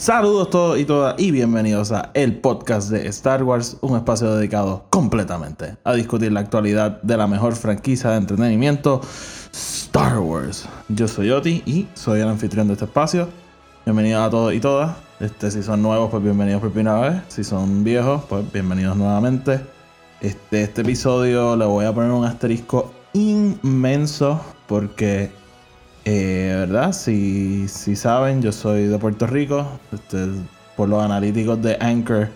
Saludos todos y todas y bienvenidos a el podcast de Star Wars, un espacio dedicado completamente a discutir la actualidad de la mejor franquicia de entretenimiento, Star Wars. Yo soy Oti y soy el anfitrión de este espacio. Bienvenidos a todos y todas. Este, si son nuevos, pues bienvenidos por primera vez. Si son viejos, pues bienvenidos nuevamente. Este, este episodio le voy a poner un asterisco inmenso porque eh, ¿Verdad? Si, si saben, yo soy de Puerto Rico. Este, por los analíticos de Anchor,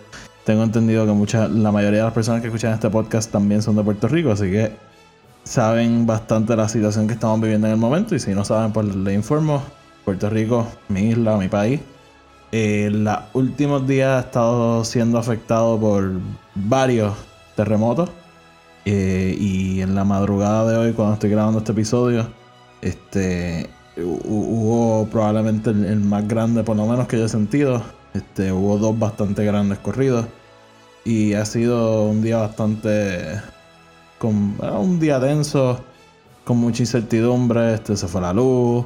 tengo entendido que mucha, la mayoría de las personas que escuchan este podcast también son de Puerto Rico. Así que saben bastante la situación que estamos viviendo en el momento. Y si no saben, pues les informo. Puerto Rico, mi isla, mi país. Eh, los últimos días ha estado siendo afectado por varios terremotos. Eh, y en la madrugada de hoy, cuando estoy grabando este episodio, este hu- hubo probablemente el, más grande, por lo menos que yo he sentido. Este, hubo dos bastante grandes corridos. Y ha sido un día bastante. Ah, un día denso, con mucha incertidumbre. Este, se fue la luz.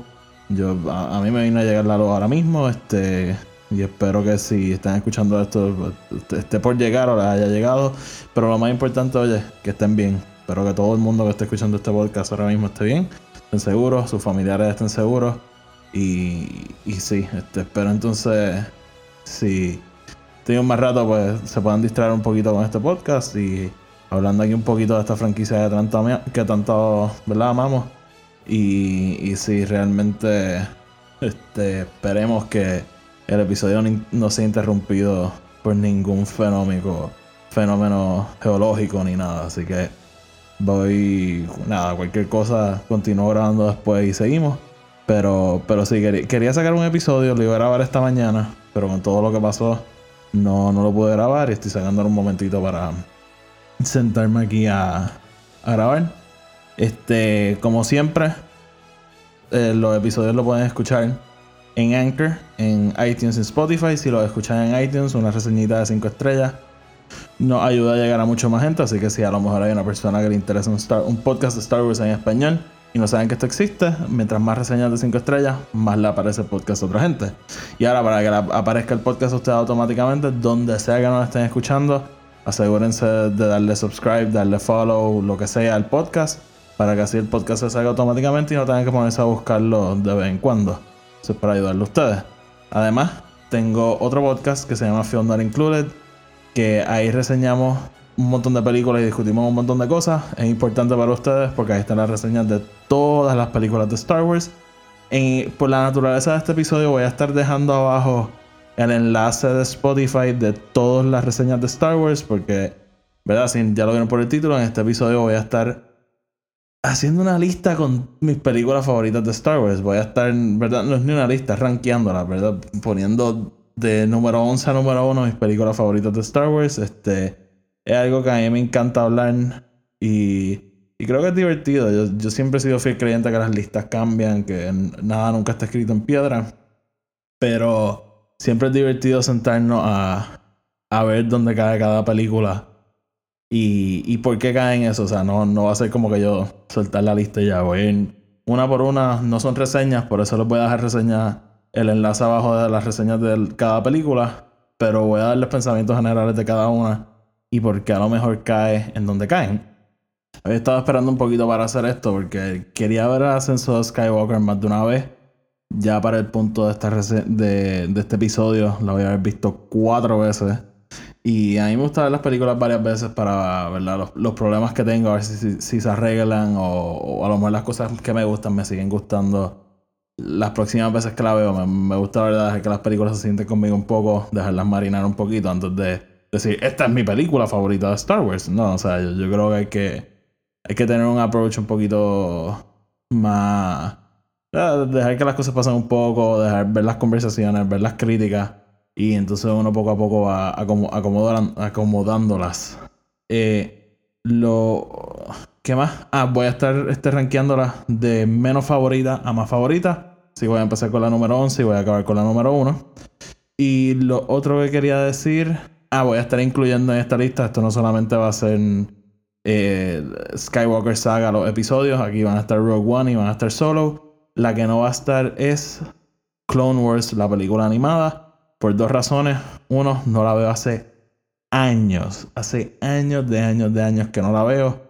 Yo, a, mí me vino a llegar la luz ahora mismo. Este, y espero que si están escuchando esto, pues, esté por llegar o haya llegado. Pero lo más importante, oye, que estén bien. Espero que todo el mundo que esté escuchando este podcast ahora mismo esté bien estén seguros, sus familiares estén seguros. Y, y sí, este, espero entonces, si tienen más rato, pues se puedan distraer un poquito con este podcast y hablando aquí un poquito de esta franquicia que tanto, que tanto ¿verdad? amamos. Y, y si realmente este, esperemos que el episodio no sea interrumpido por ningún fenómeno, fenómeno geológico ni nada. Así que voy nada cualquier cosa continúo grabando después y seguimos. Pero pero sí quería, sacar un episodio lo iba a grabar esta mañana pero con todo lo que pasó no, no lo pude grabar y estoy sacando un momentito para sentarme aquí a, grabar. Este como siempre eh, los episodios lo pueden escuchar en Anchor, en iTunes y Spotify. Si los escuchan en iTunes, una reseñita de 5 estrellas nos ayuda a llegar a mucho más gente. Así que si a lo mejor hay una persona que le interesa un, Star- un podcast de Star Wars en español y no saben que esto existe, mientras más reseñas de 5 estrellas, más le aparece el podcast a otra gente. Y ahora, para que aparezca el podcast a ustedes automáticamente, donde sea que nos estén escuchando, asegúrense de darle subscribe, darle follow, lo que sea al podcast, para que así el podcast se salga automáticamente y no tengan que ponerse a buscarlo de vez en cuando. Eso es para ayudarle a ustedes. Además, tengo otro podcast que se llama Not Included, que ahí reseñamos un montón de películas y discutimos un montón de cosas. Es importante para ustedes porque ahí están las reseñas de todas las películas de Star Wars. Y por la naturaleza de este episodio voy a estar dejando abajo el enlace de Spotify de todas las reseñas de Star Wars porque, ¿verdad? Si ya lo vieron por el título, en este episodio voy a estar haciendo una lista con mis películas favoritas de Star Wars. Voy a estar, ¿verdad? No es ni una lista, rankeándolas, ¿verdad? Poniendo de número 11 a número 1 mis películas favoritas de Star Wars. Este es algo que a mí me encanta hablar y, y creo que es divertido. Yo, yo siempre he sido fiel creyente que las listas cambian, que nada nunca está escrito en piedra. Pero siempre es divertido sentarnos a, a ver dónde cae cada película y, y por qué caen eso. O sea, no, no va a ser como que yo soltar la lista y ya. Voy una por una. No son reseñas, por eso les voy a dejar reseñas, el enlace abajo de las reseñas de cada película. Pero voy a darles pensamientos generales de cada una y por qué a lo mejor cae en donde caen. Había estado esperando un poquito para hacer esto porque quería ver el ascenso de Skywalker más de una vez. Ya para el punto de, esta de, de este episodio, la voy a haber visto cuatro veces. Y a mí me gusta ver las películas varias veces para ver los, los problemas que tengo, a ver si, si- si se arreglan o, o a lo mejor las cosas que me gustan me siguen gustando las próximas veces que la veo. Me, me gusta, ¿verdad? Dejar que las películas se sienten conmigo un poco, dejarlas marinar un poquito antes de decir, esta es mi película favorita de Star Wars. No, o sea, yo, yo creo que hay que, hay que tener un approach un poquito más dejar que las cosas pasen un poco, dejar ver las conversaciones, ver las críticas y entonces uno poco a poco va acomodándolas. Eh, lo ¿Qué más? Ah, voy a estar este, rankeándolas de menos favorita a más favorita. Así voy a empezar con la número 11 y voy a acabar con la número 1. Y lo otro que quería decir. Ah, voy a estar incluyendo en esta lista. Esto no solamente va a ser eh, Skywalker Saga, los episodios. Aquí van a estar Rogue One y van a estar Solo. La que no va a estar es Clone Wars, la película animada. Por dos razones. Uno, no la veo hace años. Hace años de años de años que no la veo.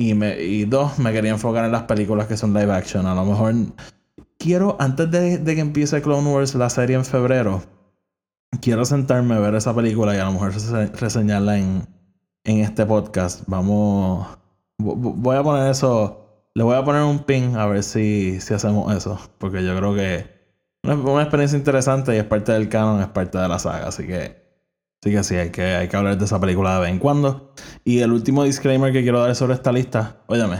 Y, me, y dos, me quería enfocar en las películas que son live action. A lo mejor quiero, antes de, que empiece Clone Wars, la serie en febrero, quiero sentarme a ver esa película y a lo mejor reseñarla en, en este podcast. Vamos. Voy a poner eso. Le voy a poner un pin a ver si, si hacemos eso. Porque yo creo que es una experiencia interesante y es parte del canon, es parte de la saga. Así que Así que sí, hay que, hay que hablar de esa película de vez en cuando. Y el último disclaimer que quiero dar sobre esta lista, óyeme,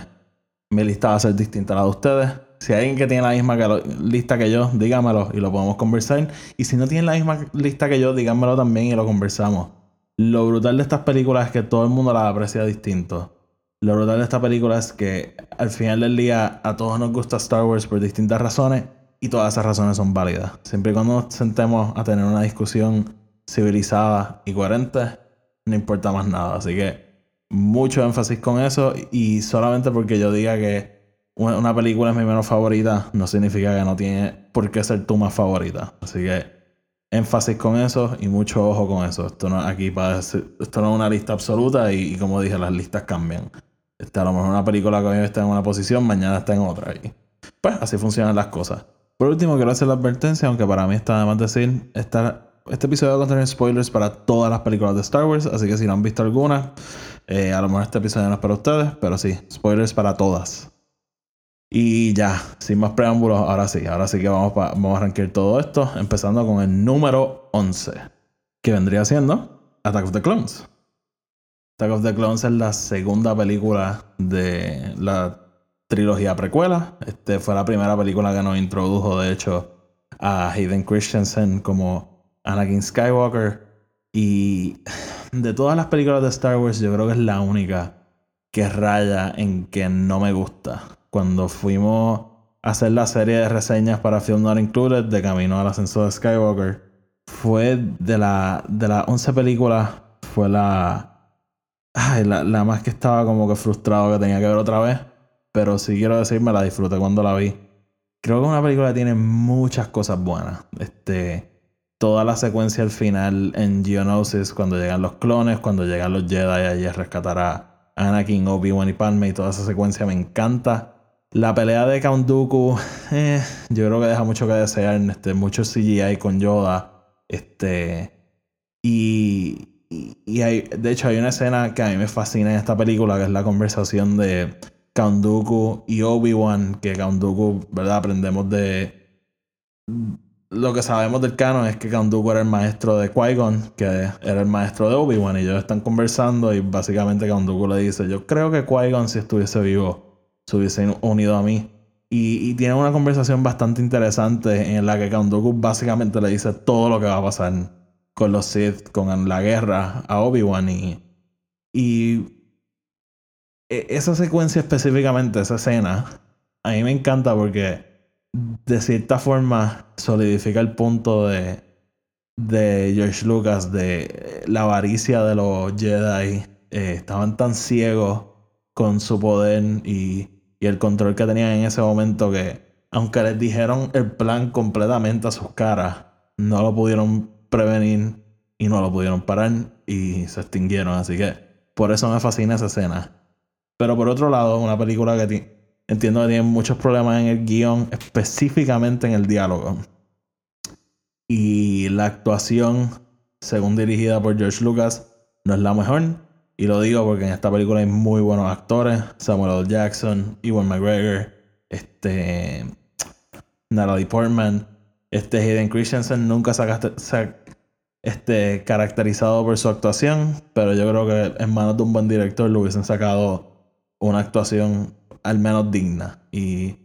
mi lista va a ser distinta a la de ustedes. Si hay alguien que tiene la misma lista que yo, dígamelo y lo podemos conversar. Y si no tienen la misma lista que yo, díganmelo también y lo conversamos. Lo brutal de estas películas es que todo el mundo las aprecia distinto. Lo brutal de esta película es que al final del día a todos nos gusta Star Wars por distintas razones y todas esas razones son válidas. Siempre y cuando nos sentemos a tener una discusión civilizada y coherente, no importa más nada. Así que mucho énfasis con eso y solamente porque yo diga que una película es mi menos favorita, no significa que no tiene por qué ser tu más favorita. Así que énfasis con eso y mucho ojo con eso. Esto no aquí para esto no es una lista absoluta y, como dije, las listas cambian. Este, a lo mejor una película que hoy está en una posición, mañana está en otra. Y pues así funcionan las cosas. Por último, quiero hacer la advertencia, aunque para mí está de más decir, esta este episodio va a contener spoilers para todas las películas de Star Wars, así que si no han visto alguna, eh, a lo mejor este episodio no es para ustedes, pero sí, spoilers para todas. Y ya, sin más preámbulos, ahora sí, ahora sí que vamos, a arrancar todo esto, empezando con el número 11, que vendría siendo Attack of the Clones. Attack of the Clones es la segunda película de la trilogía precuela. Este fue la primera película que nos introdujo, de hecho, a Hayden Christensen como Anakin Skywalker. Y de todas las películas de Star Wars, yo creo que es la única que raya en que no me gusta. Cuando fuimos a hacer la serie de reseñas para Film Not Included de Camino al Ascenso de Skywalker, fue de, la, de las 11 películas, fue la, la, la más que estaba como que frustrado que tenía que ver otra vez. Pero si quiero decir, me la disfruté cuando la vi. Creo que una película tiene muchas cosas buenas. Este toda la secuencia al final en Geonosis, cuando llegan los clones, cuando llegan los Jedi allí a rescatar a Anakin, Obi-Wan y Padme, y toda esa secuencia me encanta. La pelea de Count eh, yo creo que deja mucho que desear. Este, mucho CGI con Yoda. Este. Y. Y, hay, de hecho, hay una escena que a mí me fascina en esta película, que es la conversación de Count y Obi-Wan, que Count ¿verdad? Aprendemos de lo que sabemos del canon es que Dooku era el maestro de Qui-Gon, que era el maestro de Obi-Wan, y ellos están conversando y básicamente Dooku le dice, yo creo que Qui-Gon si estuviese vivo, se hubiese unido a mí. Y, y tiene una conversación bastante interesante en la que Dooku básicamente le dice todo lo que va a pasar con los Sith, con la guerra a Obi-Wan y, y e, esa secuencia específicamente, esa escena, a mí me encanta porque de cierta forma solidifica el punto de, de George Lucas de la avaricia de los Jedi. Eh, estaban tan ciegos con su poder y, y el control que tenían en ese momento que, aunque les dijeron el plan completamente a sus caras, no lo pudieron prevenir y no lo pudieron parar y se extinguieron. Así que por eso me fascina esa escena. Pero por otro lado, una película que Entiendo que tienen muchos problemas en el guion, específicamente en el diálogo. Y la actuación, según dirigida por George Lucas, no es la mejor. Y lo digo porque en esta película hay muy buenos actores. Samuel L. Jackson, Ewan McGregor, este, Natalie Portman, este Hayden Christensen nunca se ha este, caracterizado por su actuación, pero yo creo que en manos de un buen director le hubiesen sacado una actuación al menos digna. Y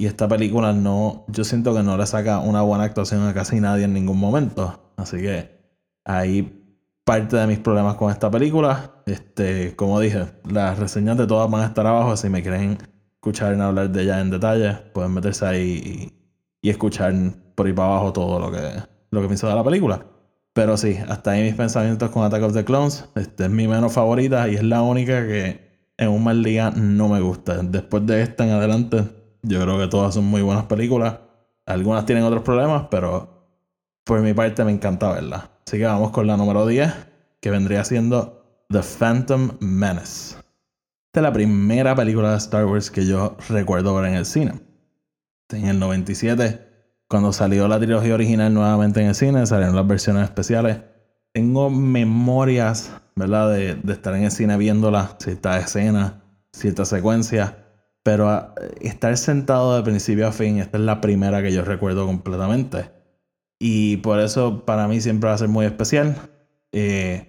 Y esta película no, yo siento que no le saca una buena actuación a casi nadie en ningún momento. Así que ahí parte de mis problemas con esta película. Este, como dije, las reseñas de todas van a estar abajo. Si me quieren escuchar en hablar de ella en detalle, pueden meterse ahí y, y escuchar por ahí para abajo todo lo que, lo que pienso de la película. Pero sí, hasta ahí mis pensamientos con Attack of the Clones. Este es mi menos favorita y es la única que en un mal día no me gusta. Después de esta en adelante, yo creo que todas son muy buenas películas. Algunas tienen otros problemas, pero por mi parte me encanta verlas. Así que vamos con la número 10, que vendría siendo The Phantom Menace. Esta es la primera película de Star Wars que yo recuerdo ver en el cine. En el 97, cuando salió la trilogía original nuevamente en el cine, salieron las versiones especiales. Tengo memorias ¿verdad? De, de estar en el cine viéndola, ciertas escenas, ciertas secuencias. Pero ah, estar sentado de principio a fin, esta es la primera que yo recuerdo completamente. Y por eso para mí siempre va a ser muy especial. Eh,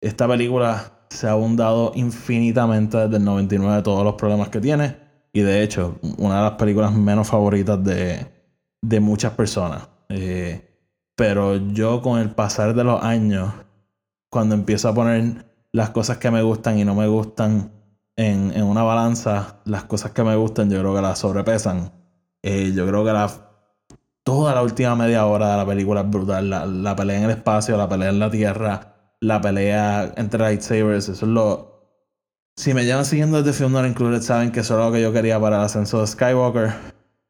esta película se ha abundado infinitamente desde el 99 de todos los problemas que tiene. Y de hecho, una de las películas menos favoritas de, de muchas personas. Eh, pero yo con el pasar de los años cuando empiezo a poner las cosas que me gustan y no me gustan en, en una balanza, las cosas que me gustan yo creo que las sobrepesan. Eh, yo creo que la, toda la última media hora de la película es brutal. La, la, pelea en el espacio, la pelea en la tierra, la pelea entre lightsabers, eso es lo... Si me llevan siguiendo desde Film Not Included, saben que eso es lo que yo quería para el ascenso de Skywalker.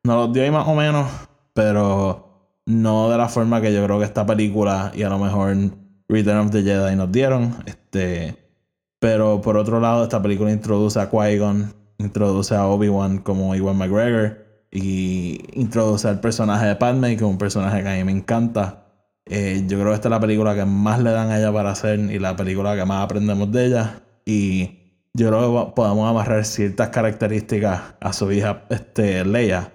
No lo dio ahí más o menos, pero no de la forma que yo creo que esta película y a lo mejor Return of the Jedi nos dieron. Este, pero por otro lado, esta película introduce a Qui-Gon, introduce a Obi-Wan como Iwan McGregor y introduce al personaje de Padme, que es un personaje que a mí me encanta. Eh, yo creo que esta es la película que más le dan a ella para hacer y la película que más aprendemos de ella. Y yo creo que podemos amarrar ciertas características a su hija este, Leia.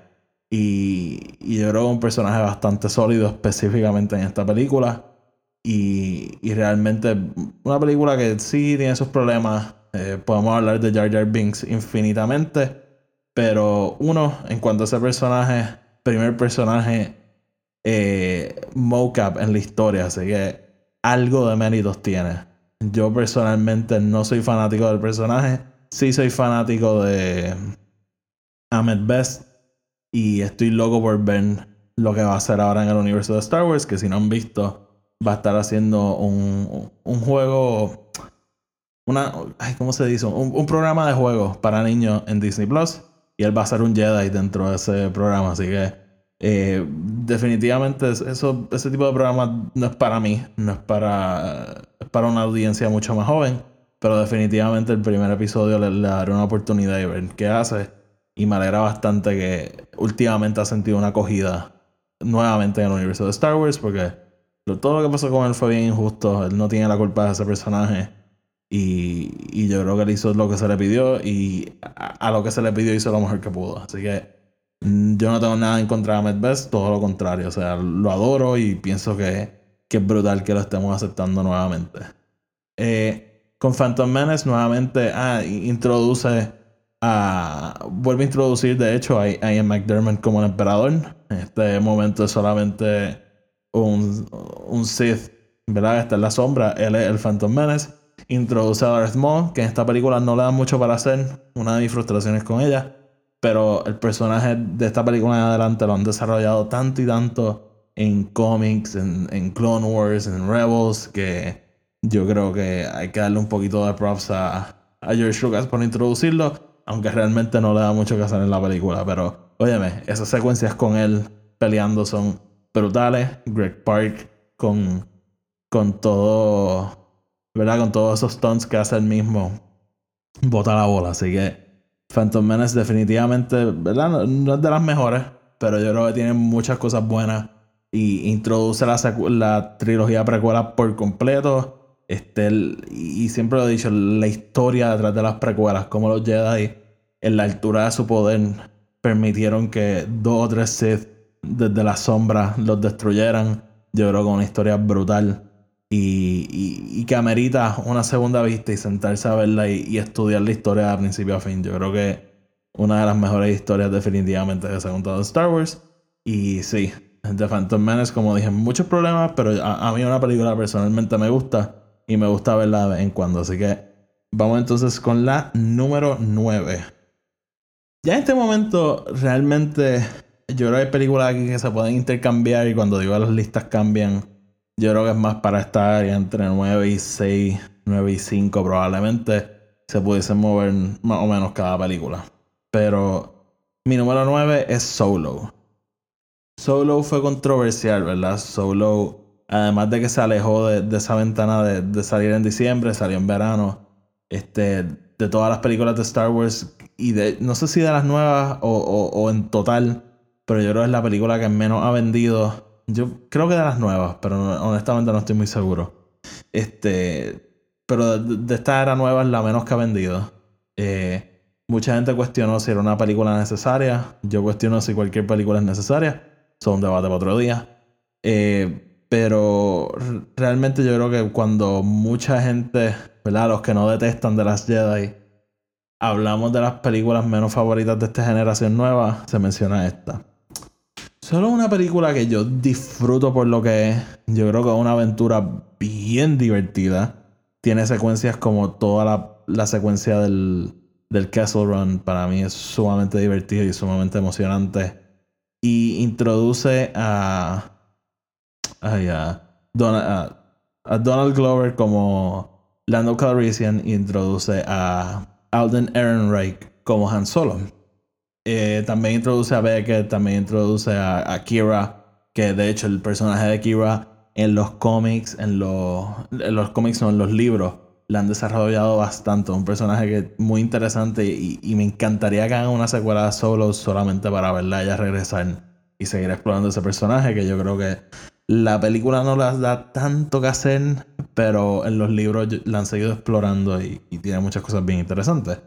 Y, y yo creo que es un personaje bastante sólido específicamente en esta película. Y, y, realmente una película que sí tiene sus problemas. Eh, podemos hablar de Jar Jar Binks infinitamente. Pero uno, en cuanto a ese personaje, primer personaje eh, mocap en la historia. Así que algo de méritos tiene. Yo personalmente no soy fanático del personaje. Sí soy fanático de Ahmed Best. Y estoy loco por ver lo que va a hacer ahora en el universo de Star Wars. Que si no han visto va a estar haciendo un, un juego, una, ay, ¿cómo se dice? Un, un, programa de juegos para niños en Disney Plus y él va a ser un Jedi dentro de ese programa, así que eh, definitivamente eso, ese tipo de programa no es para mí, no es para, es para una audiencia mucho más joven, pero definitivamente el primer episodio le, daré una oportunidad de ver qué hace y me alegra bastante que últimamente ha sentido una acogida nuevamente en el universo de Star Wars porque todo lo que pasó con él fue bien injusto. Él no tiene la culpa de ese personaje. Y, y yo creo que él hizo lo que se le pidió. Y a, lo que se le pidió hizo lo mejor que pudo. Así que mm, yo no tengo nada en contra de Best. Todo lo contrario. O sea, lo adoro y pienso que, que es brutal que lo estemos aceptando nuevamente. Eh, con Phantom Menace nuevamente ah, introduce a... Vuelve a introducir de hecho a Ian McDermott como el emperador. En este momento es solamente un, un Sith, ¿verdad? Está en la sombra, él es el Phantom Menace. Introduce a Darth Maul, que en esta película no le da mucho para hacer, una de mis frustraciones con ella. Pero el personaje de esta película en adelante lo han desarrollado tanto y tanto en cómics, en, Clone Wars, en Rebels, que yo creo que hay que darle un poquito de props a, a George Lucas por introducirlo, aunque realmente no le da mucho que hacer en la película. Pero, óyeme, esas secuencias con él peleando son brutales. Greg Park con, con todo, ¿verdad? Con todos esos stunts que hace el mismo, bota la bola. Así que Phantom Menace definitivamente, ¿verdad? No, es de las mejores, pero yo creo que tiene muchas cosas buenas y introduce la, la trilogía precuela por completo. Este, y siempre lo he dicho, la historia detrás de las precuelas, como los Jedi en la altura de su poder permitieron que dos o tres Sith desde la sombra los destruyeran. Yo creo que una historia brutal y, y, que amerita una segunda vista y sentarse a verla y, estudiar la historia de principio a fin. Yo creo que una de las mejores historias definitivamente que se ha contado en Star Wars. Y sí, The Phantom Menace, como dije, muchos problemas, pero a, a mí una película personalmente me gusta y me gusta verla de vez en cuando. Así que vamos entonces con la número 9. Ya en este momento, realmente, yo creo que hay películas aquí que se pueden intercambiar y cuando digo las listas cambian, yo creo que es más para estar entre 9 y 6, 9 y 5 probablemente se pudiesen mover más o menos cada película. Pero mi número 9 es Solo. Solo fue controversial, ¿verdad? Solo, además de que se alejó de, esa ventana de, salir en diciembre, salió en verano. Este, de todas las películas de Star Wars y de, no sé si de las nuevas o, o, en total, pero yo creo que es la película que menos ha vendido. Yo creo que de las nuevas, pero honestamente no estoy muy seguro. Este, pero de, de esta era nueva es la menos que ha vendido. Eh, Mucha gente cuestionó si era una película necesaria. Yo cuestiono si cualquier película es necesaria. Son un debate para otro día. Eh, pero realmente yo creo que cuando mucha gente, ¿verdad? Los que no detestan de las Jedi, hablamos de las películas menos favoritas de esta generación nueva, se menciona esta. Solo una película que yo disfruto por lo que es. Yo creo que es una aventura bien divertida. Tiene secuencias como toda la, la secuencia del, del Castle Run para mí es sumamente divertido y sumamente emocionante. Y introduce a, a, Donald, Glover como Lando Calrissian y introduce a Alden Ehrenreich como Han Solo. Eh, también introduce a Beckett, también introduce a, Kira, que de hecho el personaje de Kira en los cómics, en los, en los cómics o en los libros, la han desarrollado bastante. Un personaje que muy interesante y, me encantaría que hagan una secuela solo solamente para verla ella regresar y seguir explorando ese personaje que yo creo que la película no las da tanto que hacer, pero en los libros la han seguido explorando y, tiene muchas cosas bien interesantes.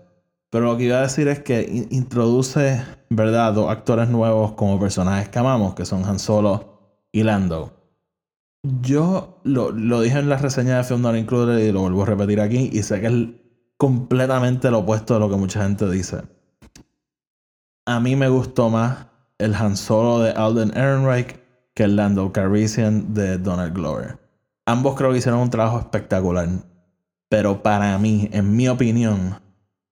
Pero lo que iba a decir es que introduce, ¿verdad?, dos actores nuevos como personajes que amamos, que son Han Solo y Lando. Yo lo, dije en la reseña de Film Not Included y lo vuelvo a repetir aquí y sé que es completamente lo opuesto de lo que mucha gente dice. A mí me gustó más el Han Solo de Alden Ehrenreich que el Lando Calrissian de Donald Glover. Ambos creo que hicieron un trabajo espectacular. Pero para mí, en mi opinión,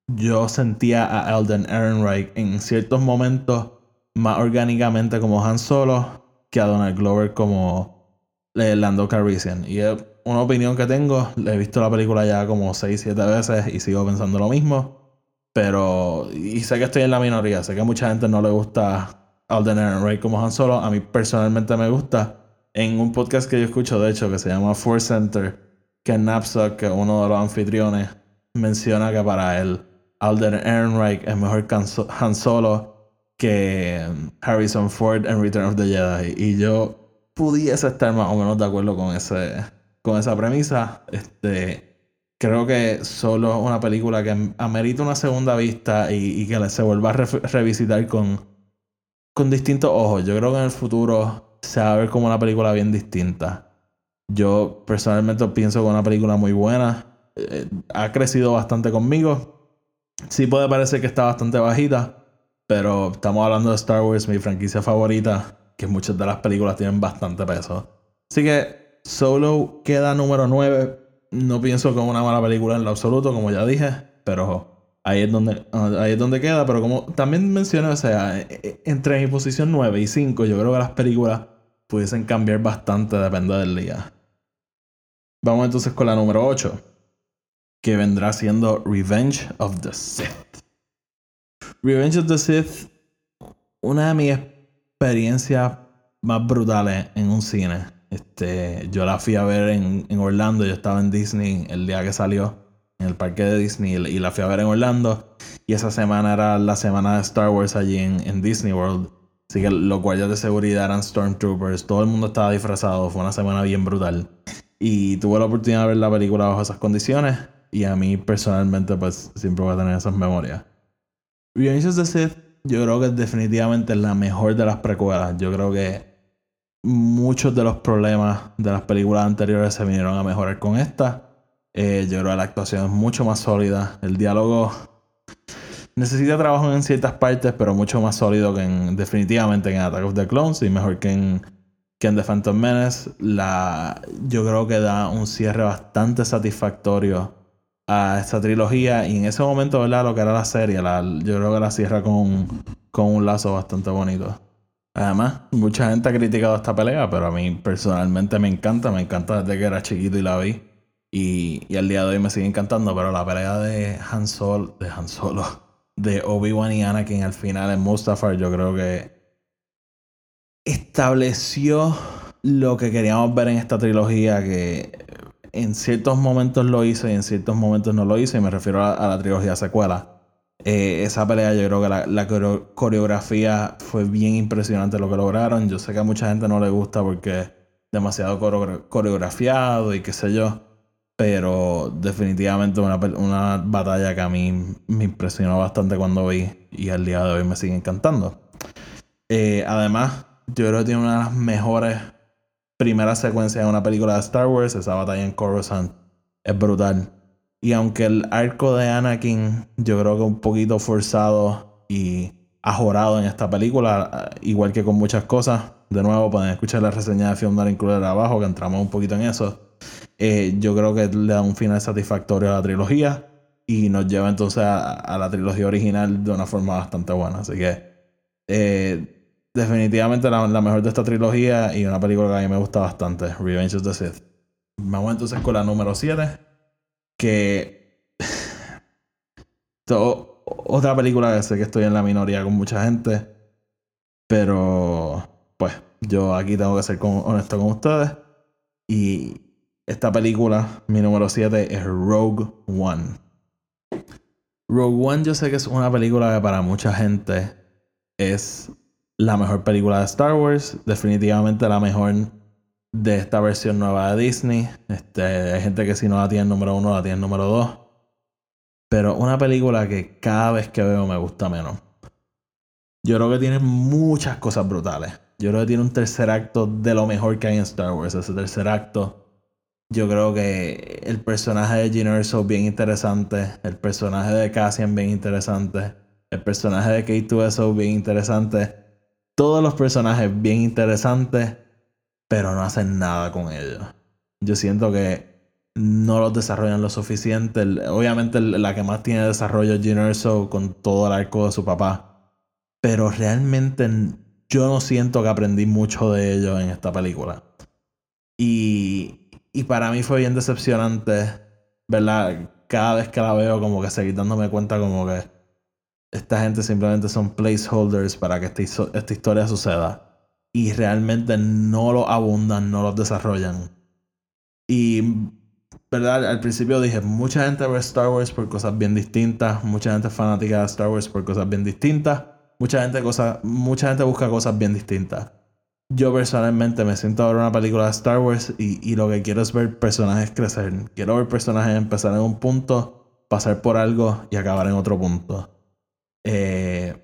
yo sentía a Alden Ehrenreich en ciertos momentos más orgánicamente como Han Solo que a Donald Glover como Lando Calrissian. Y es una opinión que tengo. He visto la película ya como 6, 7 veces y sigo pensando lo mismo. Pero, y sé que estoy en la minoría. Sé que a mucha gente no le gusta Alden Ehrenreich como Han Solo. A mí personalmente me gusta. En un podcast que yo escucho, de hecho, que se llama Force Center, que Knapsack, que uno de los anfitriones, menciona que para él Alden Ehrenreich es mejor Han Solo que Harrison Ford en Return of the Jedi. Y yo pudiese estar más o menos de acuerdo con, ese, con esa premisa. Este, creo que solo una película que amerita una segunda vista y, que se vuelva a revisitar con, con distintos ojos. Yo creo que en el futuro se va a ver como una película bien distinta. Yo personalmente pienso que es una película muy buena. Eh, ha crecido bastante conmigo. Sí puede parecer que está bastante bajita, pero estamos hablando de Star Wars, mi franquicia favorita que muchas de las películas tienen bastante peso. Así que Solo queda número 9. No pienso que una mala película en lo absoluto, como ya dije, pero ahí es donde, ahí es donde queda. Pero como también mencioné, o sea, entre mi posición 9 y 5, yo creo que las películas pudiesen cambiar bastante, depende del día. Vamos entonces con la número 8, que vendrá siendo Revenge of the Sith. Revenge of the Sith, una de mis experiencias más brutales en un cine. Este, yo la fui a ver en, en, Orlando, yo estaba en Disney el día que salió, en el parque de Disney, y la fui a ver en Orlando. Y esa semana era la semana de Star Wars allí en, en Disney World. Así que los guardias de seguridad eran Stormtroopers, todo el mundo estaba disfrazado, fue una semana bien brutal. Y tuve la oportunidad de ver la película bajo esas condiciones. Y a mí personalmente, pues siempre voy a tener esas memorias. Revenge of the Sith yo creo que definitivamente es la mejor de las precuelas. Yo creo que muchos de los problemas de las películas anteriores se vinieron a mejorar con esta. Eh, yo creo que la actuación es mucho más sólida. El diálogo necesita trabajo en ciertas partes, pero mucho más sólido que en, definitivamente en Attack of the Clones y mejor que en, que en The Phantom Menace. La, yo creo que da un cierre bastante satisfactorio a esta trilogía y en ese momento, ¿verdad? Lo que era la serie, la, yo creo que la cierra con, con un lazo bastante bonito. Además, mucha gente ha criticado esta pelea, pero a mí personalmente me encanta, me encanta desde que era chiquito y la vi. Y, y al día de hoy me sigue encantando, pero la pelea de Han Solo, de Han Solo, de Obi-Wan y Anakin al final en Mustafar, yo creo que estableció lo que queríamos ver en esta trilogía, que en ciertos momentos lo hizo y en ciertos momentos no lo hizo, y me refiero a, la trilogía secuela. Eh, esa pelea yo creo que la, coreografía fue bien impresionante lo que lograron. Yo sé que a mucha gente no le gusta porque demasiado coreografiado y qué sé yo. Pero definitivamente una, una batalla que a mí me impresionó bastante cuando vi y al día de hoy me sigue encantando. Eh, además, yo creo que tiene una de las mejores primeras secuencias de una película de Star Wars. Esa batalla en Coruscant es brutal. Y aunque el arco de Anakin yo creo que un poquito forzado y ajorado en esta película, igual que con muchas cosas, de nuevo pueden escuchar la reseña de Film Not Included abajo, que entramos un poquito en eso. Eh, yo creo que le da un final satisfactorio a la trilogía y nos lleva entonces a, la trilogía original de una forma bastante buena. Así que eh, definitivamente la, mejor de esta trilogía y una película que a mí me gusta bastante, Revenge of the Sith. Vamos entonces con la número 7, que... otra película que sé que estoy en la minoría con mucha gente, pero pues yo aquí tengo que ser honesto con ustedes. Y esta película, mi número 7, es Rogue One. Rogue One yo sé que es una película que para mucha gente es la mejor película de Star Wars. Definitivamente la mejor de esta versión nueva de Disney. Este, hay gente que si no la tiene en número 1, la tiene en número 2. Pero una película que cada vez que veo me gusta menos. Yo creo que tiene muchas cosas brutales. Yo creo que tiene un tercer acto de lo mejor que hay en Star Wars. Ese tercer acto yo creo que el personaje de Gene Erso bien interesante. El personaje de Cassian bien interesante. El personaje de K2SO bien interesante. Todos los personajes bien interesantes. Pero no hacen nada con ellos. Yo siento que no los desarrollan lo suficiente. Obviamente la que más tiene desarrollo es Gene Erso con todo el arco de su papá. Pero realmente yo no siento que aprendí mucho de ellos en esta película. Y y para mí fue bien decepcionante, ¿verdad? Cada vez que la veo, como que seguir dándome cuenta, como que esta gente simplemente son placeholders para que esta, historia suceda. Y realmente no lo abundan, no lo desarrollan. Y, ¿verdad? Al principio dije, mucha gente ve Star Wars por cosas bien distintas, mucha gente es fanática de Star Wars por cosas bien distintas, mucha gente, cosa, mucha gente busca cosas bien distintas yo personalmente me siento a ver una película de Star Wars y, lo que quiero es ver personajes crecer. Quiero ver personajes empezar en un punto, pasar por algo y acabar en otro punto. Eh,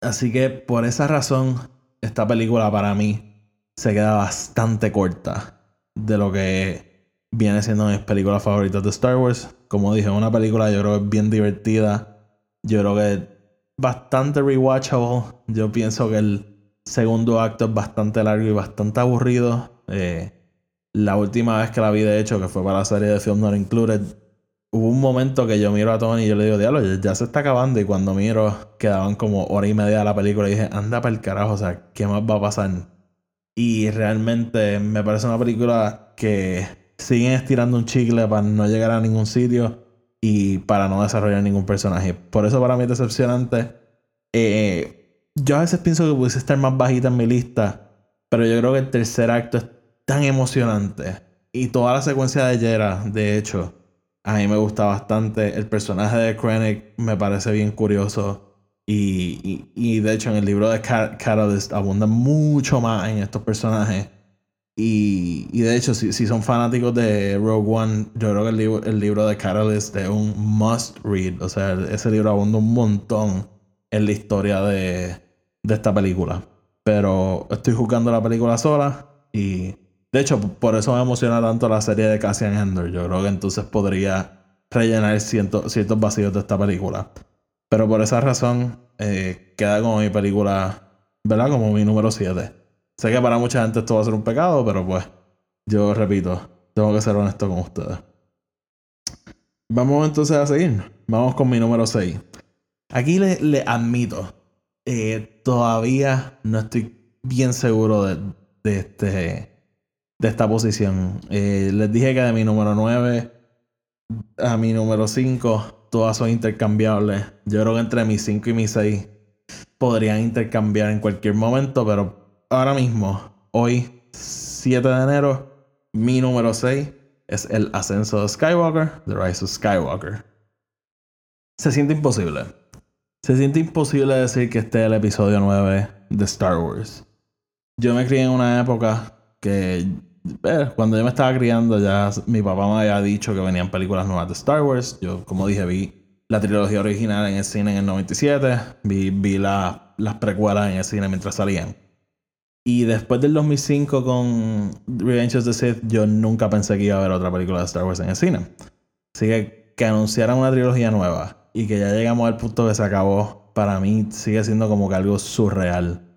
así que por esa razón, esta película para mí se queda bastante corta de lo que viene siendo mis películas favoritas de Star Wars. Como dije, una película yo creo que es bien divertida. Yo creo que es bastante rewatchable. Yo pienso que el segundo acto es bastante largo y bastante aburrido. Eh, la última vez que la vi, de hecho, que fue para la serie de Film Not Included, hubo un momento que yo miro a Tony y yo le digo, diablo, ya se está acabando. Y cuando miro, quedaban como hora y media de la película y dije, anda para el carajo, o sea, ¿qué más va a pasar? Y realmente me parece una película que siguen estirando un chicle para no llegar a ningún sitio y para no desarrollar ningún personaje. Por eso para mí es decepcionante. Eh, yo a veces pienso que pudiese estar más bajita en mi lista, pero yo creo que el tercer acto es tan emocionante. Y toda la secuencia de Jera, de hecho, a mí me gusta bastante. El personaje de Krennic me parece bien curioso. Y, y, de hecho en el libro de Catalyst abunda mucho más en estos personajes. Y, y de hecho, si, si, son fanáticos de Rogue One, yo creo que el libro, el libro de Catalyst es un must read. O sea, ese libro abunda un montón en la historia de, de esta película. Pero estoy jugando la película sola y de hecho por eso me emociona tanto la serie de Cassian Ender. Yo creo que entonces podría rellenar ciertos vacíos de esta película. Pero por esa razón, eh, queda como mi película, ¿verdad? Como mi número 7. Sé que para mucha gente esto va a ser un pecado, pero pues, yo repito, tengo que ser honesto con ustedes. Vamos entonces a seguir. Vamos con mi número 6. Aquí le, admito, eh, todavía no estoy bien seguro de, de, este, de esta posición. Eh, les dije que de mi número 9 a mi número 5, todas son intercambiables. Yo creo que entre mi 5 y mi 6 podrían intercambiar en cualquier momento, pero ahora mismo, hoy, 7 de enero, mi número 6 es el ascenso de Skywalker, The Rise of Skywalker. Se siente imposible. Se siente imposible decir que este es el episodio 9 de Star Wars. Yo me crié en una época que eh, cuando yo me estaba criando ya mi papá me había dicho que venían películas nuevas de Star Wars. Yo, como dije, vi la trilogía original en el cine en el 97, vi, vi las precuelas en el cine mientras salían. Y después del 2005 con Revenge of the Sith, yo nunca pensé que iba a haber otra película de Star Wars en el cine. Así que que anunciaran una trilogía nueva y que ya llegamos al punto que se acabó, para mí sigue siendo como que algo surreal.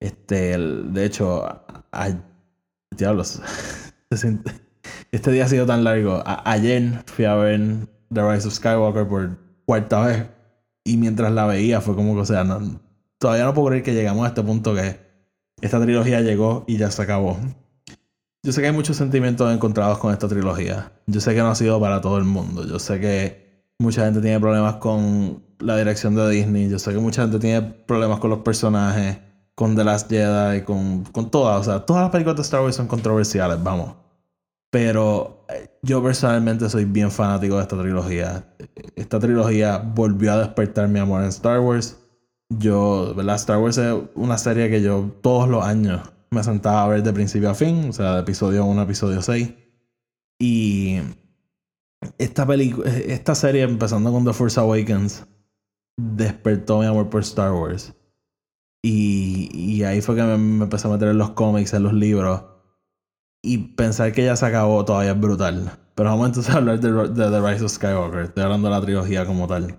Este, de hecho, diablos, este día ha sido tan largo. ayer fui a ver The Rise of Skywalker por cuarta vez y mientras la veía fue como que, o sea, todavía no puedo creer que llegamos a este punto que esta trilogía llegó y ya se acabó. Yo sé que hay muchos sentimientos encontrados con esta trilogía. Yo sé que no ha sido para todo el mundo. Yo sé que mucha gente tiene problemas con la dirección de Disney. Yo sé que mucha gente tiene problemas con los personajes con The Last Jedi, con, con todas. O sea, todas las películas de Star Wars son controversiales, vamos. Pero eh, yo personalmente soy bien fanático de esta trilogía. Esta trilogía volvió a despertar mi amor en Star Wars. Yo, ¿verdad? Star Wars es una serie que yo todos los años me sentaba a ver de principio a fin, o sea, de episodio 1 a episodio 6. Y esta esta serie, empezando con The Force Awakens, despertó mi amor por Star Wars. Y, ahí fue que me, empecé a meter en los cómics, en los libros. Y pensar que ya se acabó todavía es brutal. Pero vamos entonces a hablar de, The Rise of Skywalker. Estoy hablando de la trilogía como tal.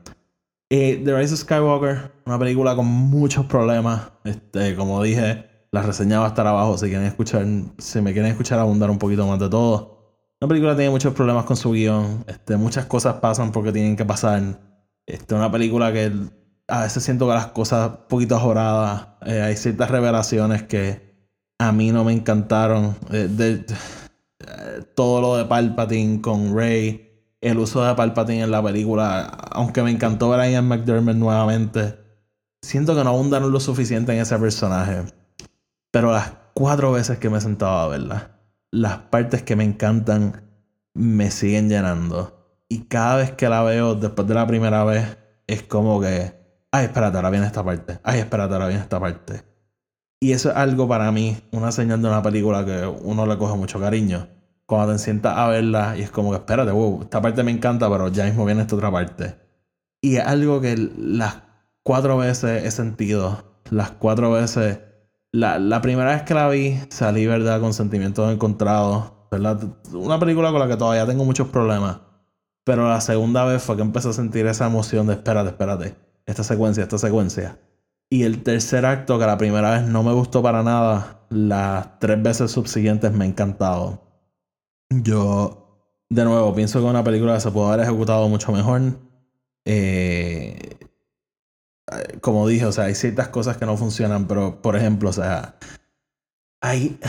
Eh, The Rise of Skywalker, una película con muchos problemas. Este, como dije, la reseña va a estar abajo si quieren escuchar, si me quieren escuchar abundar un poquito más de todo. La película tiene muchos problemas con su guion. Este, muchas cosas pasan porque tienen que pasar. Este, una película que a veces siento que las cosas un poquito joradas. Eh, hay ciertas revelaciones que a mí no me encantaron. Eh, eh, todo lo de Palpatine con Rey. El uso de Palpatine en la película. Aunque me encantó ver a Ian McDermott nuevamente. Siento que no abundaron lo suficiente en ese personaje. Pero las cuatro veces que me he sentado a verla, las partes que me encantan me siguen llenando. Y cada vez que la veo después de la primera vez, es como que ay, espérate, ahora viene esta parte, ay, espérate, ahora viene esta parte. Y eso es algo para mí, una señal de una película que uno le coge mucho cariño. Cuando te sientas a verla y es como que, espérate, wow, esta parte me encanta, pero ya mismo viene esta otra parte. Y es algo que las cuatro veces he sentido, las cuatro veces... La, la primera vez que la vi, salí, ¿verdad?, con sentimientos encontrados, ¿verdad? Una película con la que todavía tengo muchos problemas. Pero la segunda vez fue que empecé a sentir esa emoción de espérate, espérate esta secuencia, esta secuencia. Y el tercer acto, que la primera vez no me gustó para nada, las tres veces subsiguientes me ha encantado. Yo, de nuevo, pienso que una película se puede haber ejecutado mucho mejor. Eh, como dije, o sea, hay ciertas cosas que no funcionan, pero por ejemplo, o sea, hay,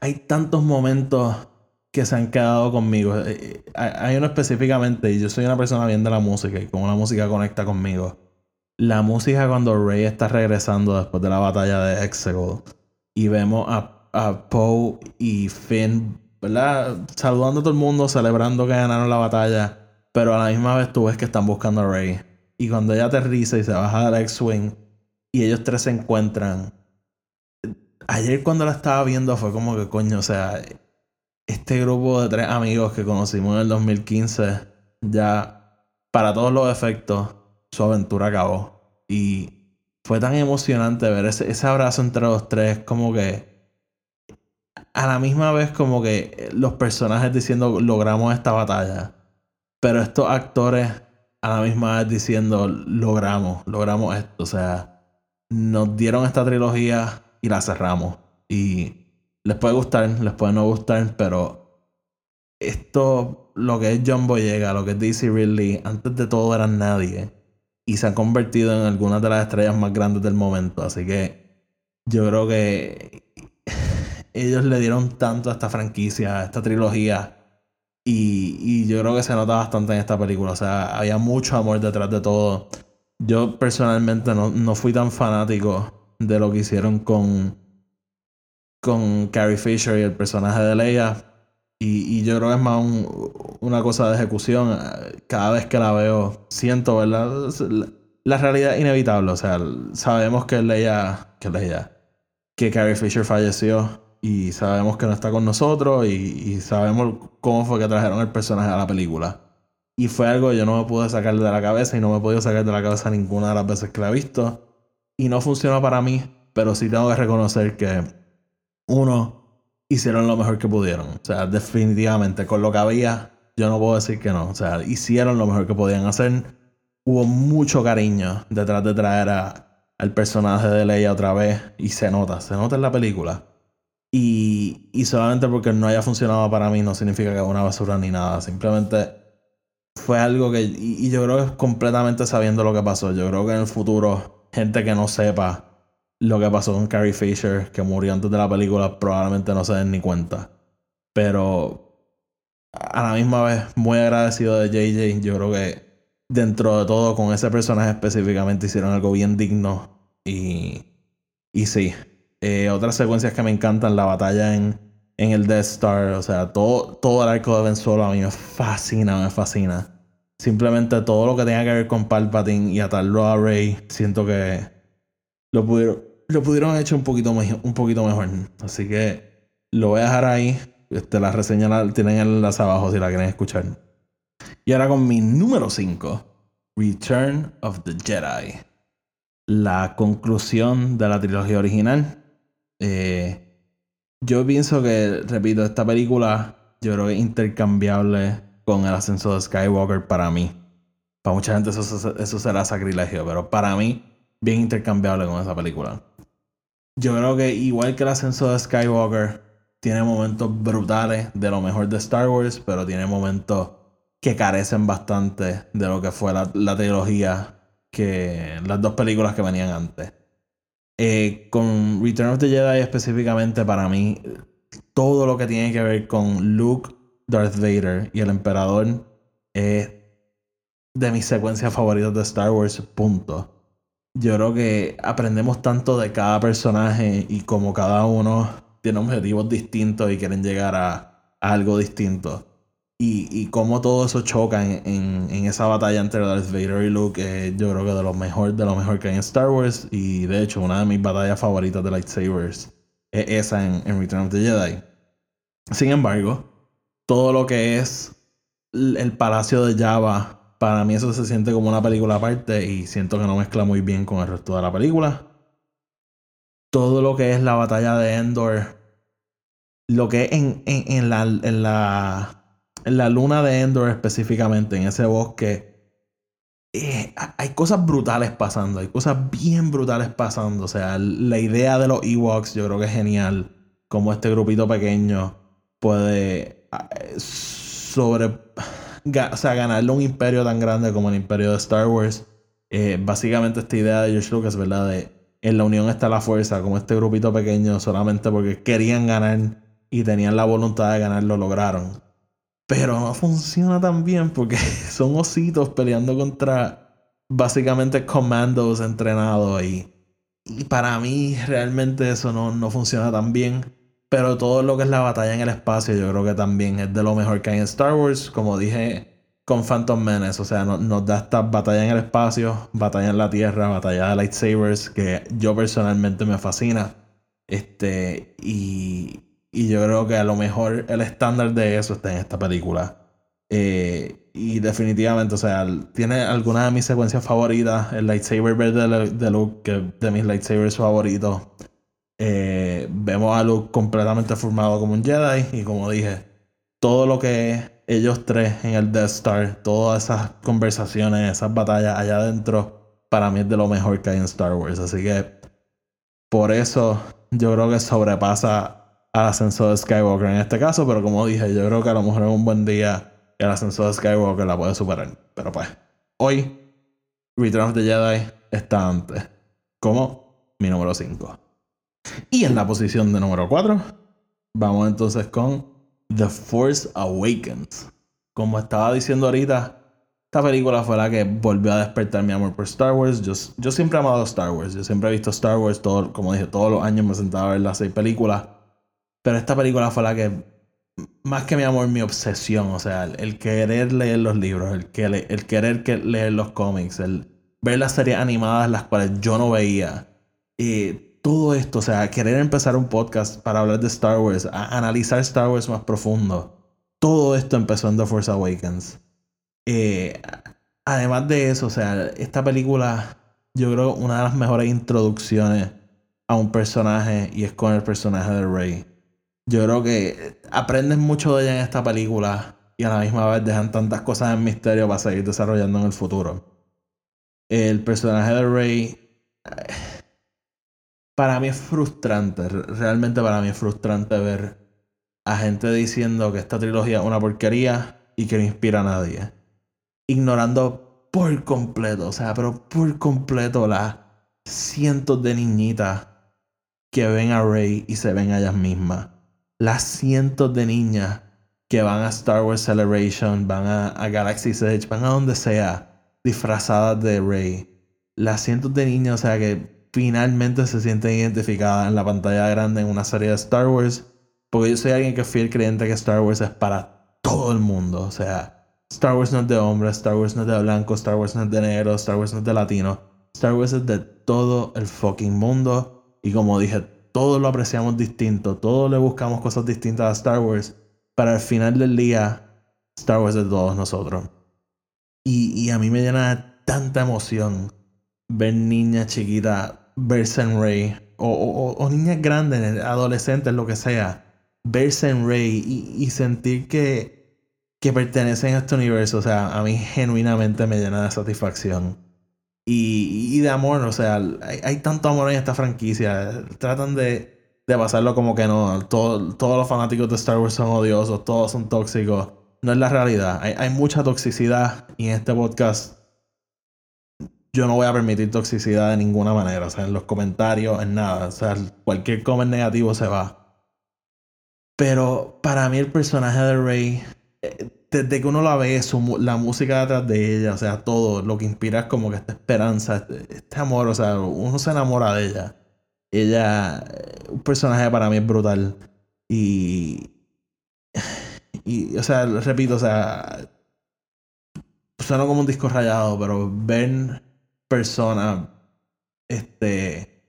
hay tantos momentos que se han quedado conmigo. Eh, hay uno específicamente, y yo soy una persona bien de la música, y como la música conecta conmigo la música cuando Rey está regresando después de la batalla de Exegol y vemos a, a Poe y Finn, ¿verdad? Saludando a todo el mundo, celebrando que ganaron la batalla, pero a la misma vez tú ves que están buscando a Rey. Y cuando ella aterriza y se baja del X-Wing y ellos tres se encuentran, ayer cuando la estaba viendo fue como que coño, o sea, este grupo de tres amigos que conocimos en el 2015, ya para todos los efectos, su aventura acabó. Y fue tan emocionante ver ese, abrazo entre los tres, como que a la misma vez como que los personajes diciendo logramos esta batalla. Pero estos actores a la misma vez diciendo, logramos, logramos esto. O sea, nos dieron esta trilogía y la cerramos. Y les puede gustar, les puede no gustar, pero esto, lo que es John Boyega, lo que es DC Ridley, antes de todo eran nadie. Y se han convertido en algunas de las estrellas más grandes del momento. Así que yo creo que ellos le dieron tanto a esta franquicia, a esta trilogía. Y, y, yo creo que se nota bastante en esta película. O sea, había mucho amor detrás de todo. Yo personalmente no, no fui tan fanático de lo que hicieron con, con Carrie Fisher y el personaje de Leia. Y, y yo creo que es más una cosa de ejecución. Cada vez que la veo, siento, ¿verdad? La, realidad es inevitable. O sea, sabemos que Leia, que Leia, que Carrie Fisher falleció y sabemos que no está con nosotros y, sabemos cómo fue que trajeron el personaje a la película. Y fue algo que yo no me pude sacar de la cabeza y no me he podido sacar de la cabeza ninguna de las veces que la he visto. Y no funcionó para mí, pero sí tengo que reconocer que, uno, hicieron lo mejor que pudieron. O sea, definitivamente, con lo que había, yo no puedo decir que no. O sea, hicieron lo mejor que podían hacer. Hubo mucho cariño detrás de traer a, al personaje de Leia otra vez y se nota, se nota en la película. Y, y solamente porque no haya funcionado para mí no significa que es una basura ni nada. Simplemente fue algo que. Y, yo creo que es completamente sabiendo lo que pasó. Yo creo que en el futuro, gente que no sepa lo que pasó con Carrie Fisher, que murió antes de la película, probablemente no se den ni cuenta. Pero a la misma vez, muy agradecido de JJ. Yo creo que dentro de todo, con ese personaje específicamente, hicieron algo bien digno. Y, y sí, eh, otras secuencias que me encantan, la batalla en, en el Death Star, o sea, todo, todo el arco de Ben a mí me fascina, me fascina. Simplemente todo lo que tenga que ver con Palpatine y atarlo a Rey, siento que lo pudieron, lo pudieron hecho un poquito, un poquito mejor. Así que lo voy a dejar ahí. Este, la reseña la tienen el enlace abajo si la quieren escuchar. Y ahora con mi número 5, Return of the Jedi. La conclusión de la trilogía original eh, yo pienso que, repito, esta película yo creo que es intercambiable con el ascenso de Skywalker para mí. Para mucha gente eso, eso será sacrilegio, pero para mí, bien intercambiable con esa película. Yo creo que igual que el ascenso de Skywalker, tiene momentos brutales de lo mejor de Star Wars, pero tiene momentos que carecen bastante de lo que fue la, la trilogía que las dos películas que venían antes. Eh, con Return of the Jedi específicamente para mí, todo lo que tiene que ver con Luke, Darth Vader y el Emperador es de mis secuencias favoritas de Star Wars, punto. Yo creo que aprendemos tanto de cada personaje y como cada uno tiene objetivos distintos y quieren llegar a algo distinto. Y, y cómo todo eso choca en, en, esa batalla entre Darth Vader y Luke, yo creo que de lo mejor, de lo mejor que hay en Star Wars. Y de hecho, una de mis batallas favoritas de lightsabers es esa en, en Return of the Jedi. Sin embargo, todo lo que es el palacio de Java, para mí eso se siente como una película aparte y siento que no mezcla muy bien con el resto de la película. Todo lo que es la batalla de Endor, lo que es en, en, en la, en la en la luna de Endor específicamente, en ese bosque, eh, hay cosas brutales pasando, hay cosas bien brutales pasando. O sea, la idea de los Ewoks yo creo que es genial. Como este grupito pequeño puede eh, sobre... O sea, ganarle un imperio tan grande como el imperio de Star Wars. Eh, básicamente esta idea de George Lucas, ¿verdad? De en la unión está la fuerza, como este grupito pequeño solamente porque querían ganar y tenían la voluntad de ganar, lo lograron. Pero no funciona tan bien porque son ositos peleando contra básicamente commandos entrenados y, y para mí realmente eso no, no funciona tan bien. Pero todo lo que es la batalla en el espacio yo creo que también es de lo mejor que hay en Star Wars. Como dije con Phantom Menace, o sea, nos da esta batalla en el espacio, batalla en la tierra, batalla de lightsabers, que yo personalmente me fascina. Este, y, y yo creo que a lo mejor el estándar de eso está en esta película. Eh, y definitivamente, o sea, tiene algunas de mis secuencias favoritas. El lightsaber verde de Luke, que es de mis lightsabers favoritos. Eh, vemos a Luke completamente formado como un Jedi. Y como dije, todo lo que ellos tres en el Death Star, todas esas conversaciones, esas batallas allá adentro, para mí es de lo mejor que hay en Star Wars. Así que por eso yo creo que sobrepasa al ascenso de Skywalker en este caso, pero como dije, yo creo que a lo mejor en un buen día el ascenso de Skywalker la puede superar. Pero pues, hoy Return of the Jedi está antes, como mi número 5. Y en la posición de número 4, vamos entonces con The Force Awakens. Como estaba diciendo ahorita, esta película fue la que volvió a despertar mi amor por Star Wars. Yo, siempre he amado Star Wars. Yo siempre he visto Star Wars. Todo, como dije, todos los años me sentaba a ver las seis películas. Pero esta película fue la que, más que mi amor, mi obsesión. O sea, el, querer leer los libros, el querer que leer los cómics, el ver las series animadas las cuales yo no veía. Y todo esto, o sea, querer empezar un podcast para hablar de Star Wars, a analizar Star Wars más profundo, todo esto empezó en The Force Awakens. Eh, además de eso, o sea, esta película, yo creo, una de las mejores introducciones a un personaje y es con el personaje de Rey. Yo creo que aprendes mucho de ella en esta película y a la misma vez dejan tantas cosas en misterio para seguir desarrollando en el futuro. El personaje de Rey para mí es frustrante, realmente para mí es frustrante ver a gente diciendo que esta trilogía es una porquería y que no inspira a nadie. Ignorando por completo, o sea, pero por completo las cientos de niñitas que ven a Rey y se ven a ellas mismas. Las cientos de niñas que van a Star Wars Celebration, van a, a Galaxy's Edge, van a donde sea, disfrazadas de Rey. Las cientos de niñas, o sea, que finalmente se sienten identificadas en la pantalla grande en una serie de Star Wars. Porque yo soy alguien que fiel creyente que Star Wars es para todo el mundo. O sea, Star Wars no es de hombres, Star Wars no es de blanco, Star Wars no es de negro, Star Wars no es de latino. Star Wars es de todo el fucking mundo. Y como dije, todos lo apreciamos distinto, todos le buscamos cosas distintas a Star Wars. Para el final del día, Star Wars es de todos nosotros. Y, y a mí me llena tanta emoción ver niñas chiquitas verse en Rey, o, o, niñas grandes, adolescentes, lo que sea, verse en Rey y, sentir que, que pertenecen a este universo, o sea, a mí genuinamente me llena de satisfacción. Y, y de amor, o sea, hay, tanto amor en esta franquicia. Tratan de, de pasarlo como que no. todos los fanáticos de Star Wars son odiosos, todos son tóxicos. No es la realidad. Hay, hay mucha toxicidad y en este podcast yo no voy a permitir toxicidad de ninguna manera. O sea, en los comentarios, en nada. O sea, cualquier comment negativo se va. Pero para mí el personaje de Rey, eh, desde que uno la ve, la música detrás de ella, o sea, todo lo que inspira es como que esta esperanza, este, este amor, o sea, uno se enamora de ella. Ella, un personaje para mí es brutal. Y, y, o sea, repito, o sea, suena como un disco rayado, pero ven persona, este,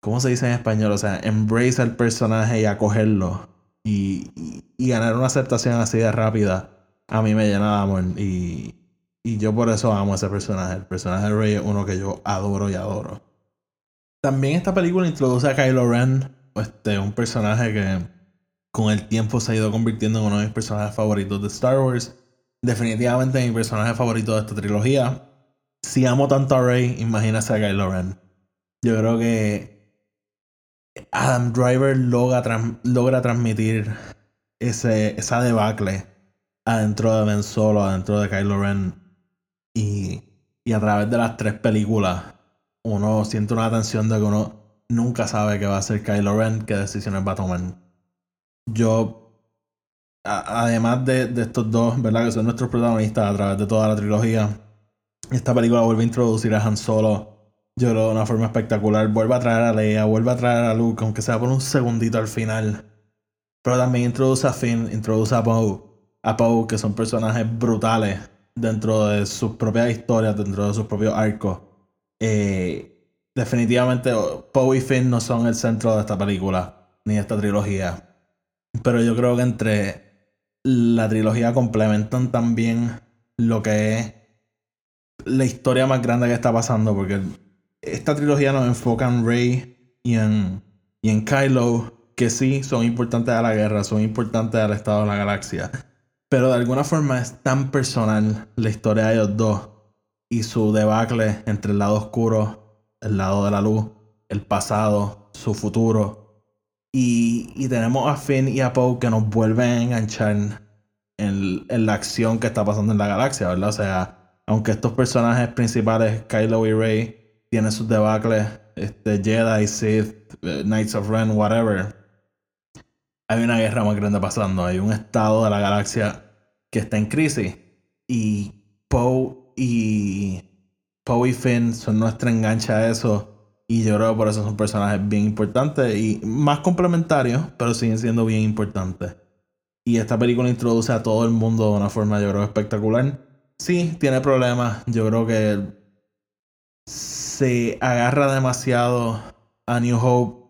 ¿cómo se dice en español? O sea, embrace al personaje y acogerlo y, ganar una aceptación así de rápida, a mí me llena de amor y, y yo por eso amo a ese personaje. El personaje de Rey es uno que yo adoro y adoro. También esta película introduce a Kylo Ren, este, un personaje que con el tiempo se ha ido convirtiendo en uno de mis personajes favoritos de Star Wars. Definitivamente mi personaje favorito de esta trilogía si amo tanto a Rey, imagínate a Kylo Ren. Yo creo que Adam Driver logra, logra transmitir ese, esa debacle adentro de Ben Solo, adentro de Kylo Ren. Y, y a través de las tres películas, uno siente una tensión de que uno nunca sabe qué va a hacer Kylo Ren, qué decisiones va a tomar. Yo, además de, de estos dos, ¿verdad? Que son nuestros protagonistas a través de toda la trilogía esta película vuelve a introducir a Han Solo, yo creo, de una forma espectacular. Vuelve a traer a Leia, vuelve a traer a Luke, aunque sea por un segundito al final. Pero también introduce a Finn, introduce a Poe. A Poe, que son personajes brutales dentro de sus propias historias, dentro de sus propios arcos. Eh, definitivamente, Poe y Finn no son el centro de esta película, ni de esta trilogía. Pero yo creo que entre la trilogía complementan también lo que es la historia más grande que está pasando, porque esta trilogía nos enfoca en Rey y en, y en Kylo, que sí son importantes a la guerra, son importantes al estado de la galaxia. Pero de alguna forma es tan personal la historia de ellos dos y su debacle entre el lado oscuro, el lado de la luz, el pasado, su futuro. Y, y tenemos a Finn y a Poe que nos vuelven a enganchar en, en, la acción que está pasando en la galaxia, ¿verdad? O sea, aunque estos personajes principales, Kylo y Rey, tienen sus debacles, este, Jedi, Sith, eh, Knights of Ren, whatever, hay una guerra más grande pasando. Hay un estado de la galaxia que está en crisis. Y Poe y Poe y Finn son nuestra engancha a eso. Y yo creo que por eso son personajes bien importantes y más complementarios, pero siguen siendo bien importantes. Y esta película introduce a todo el mundo de una forma, yo creo, espectacular. Sí, tiene problemas. Yo creo que se agarra demasiado a New Hope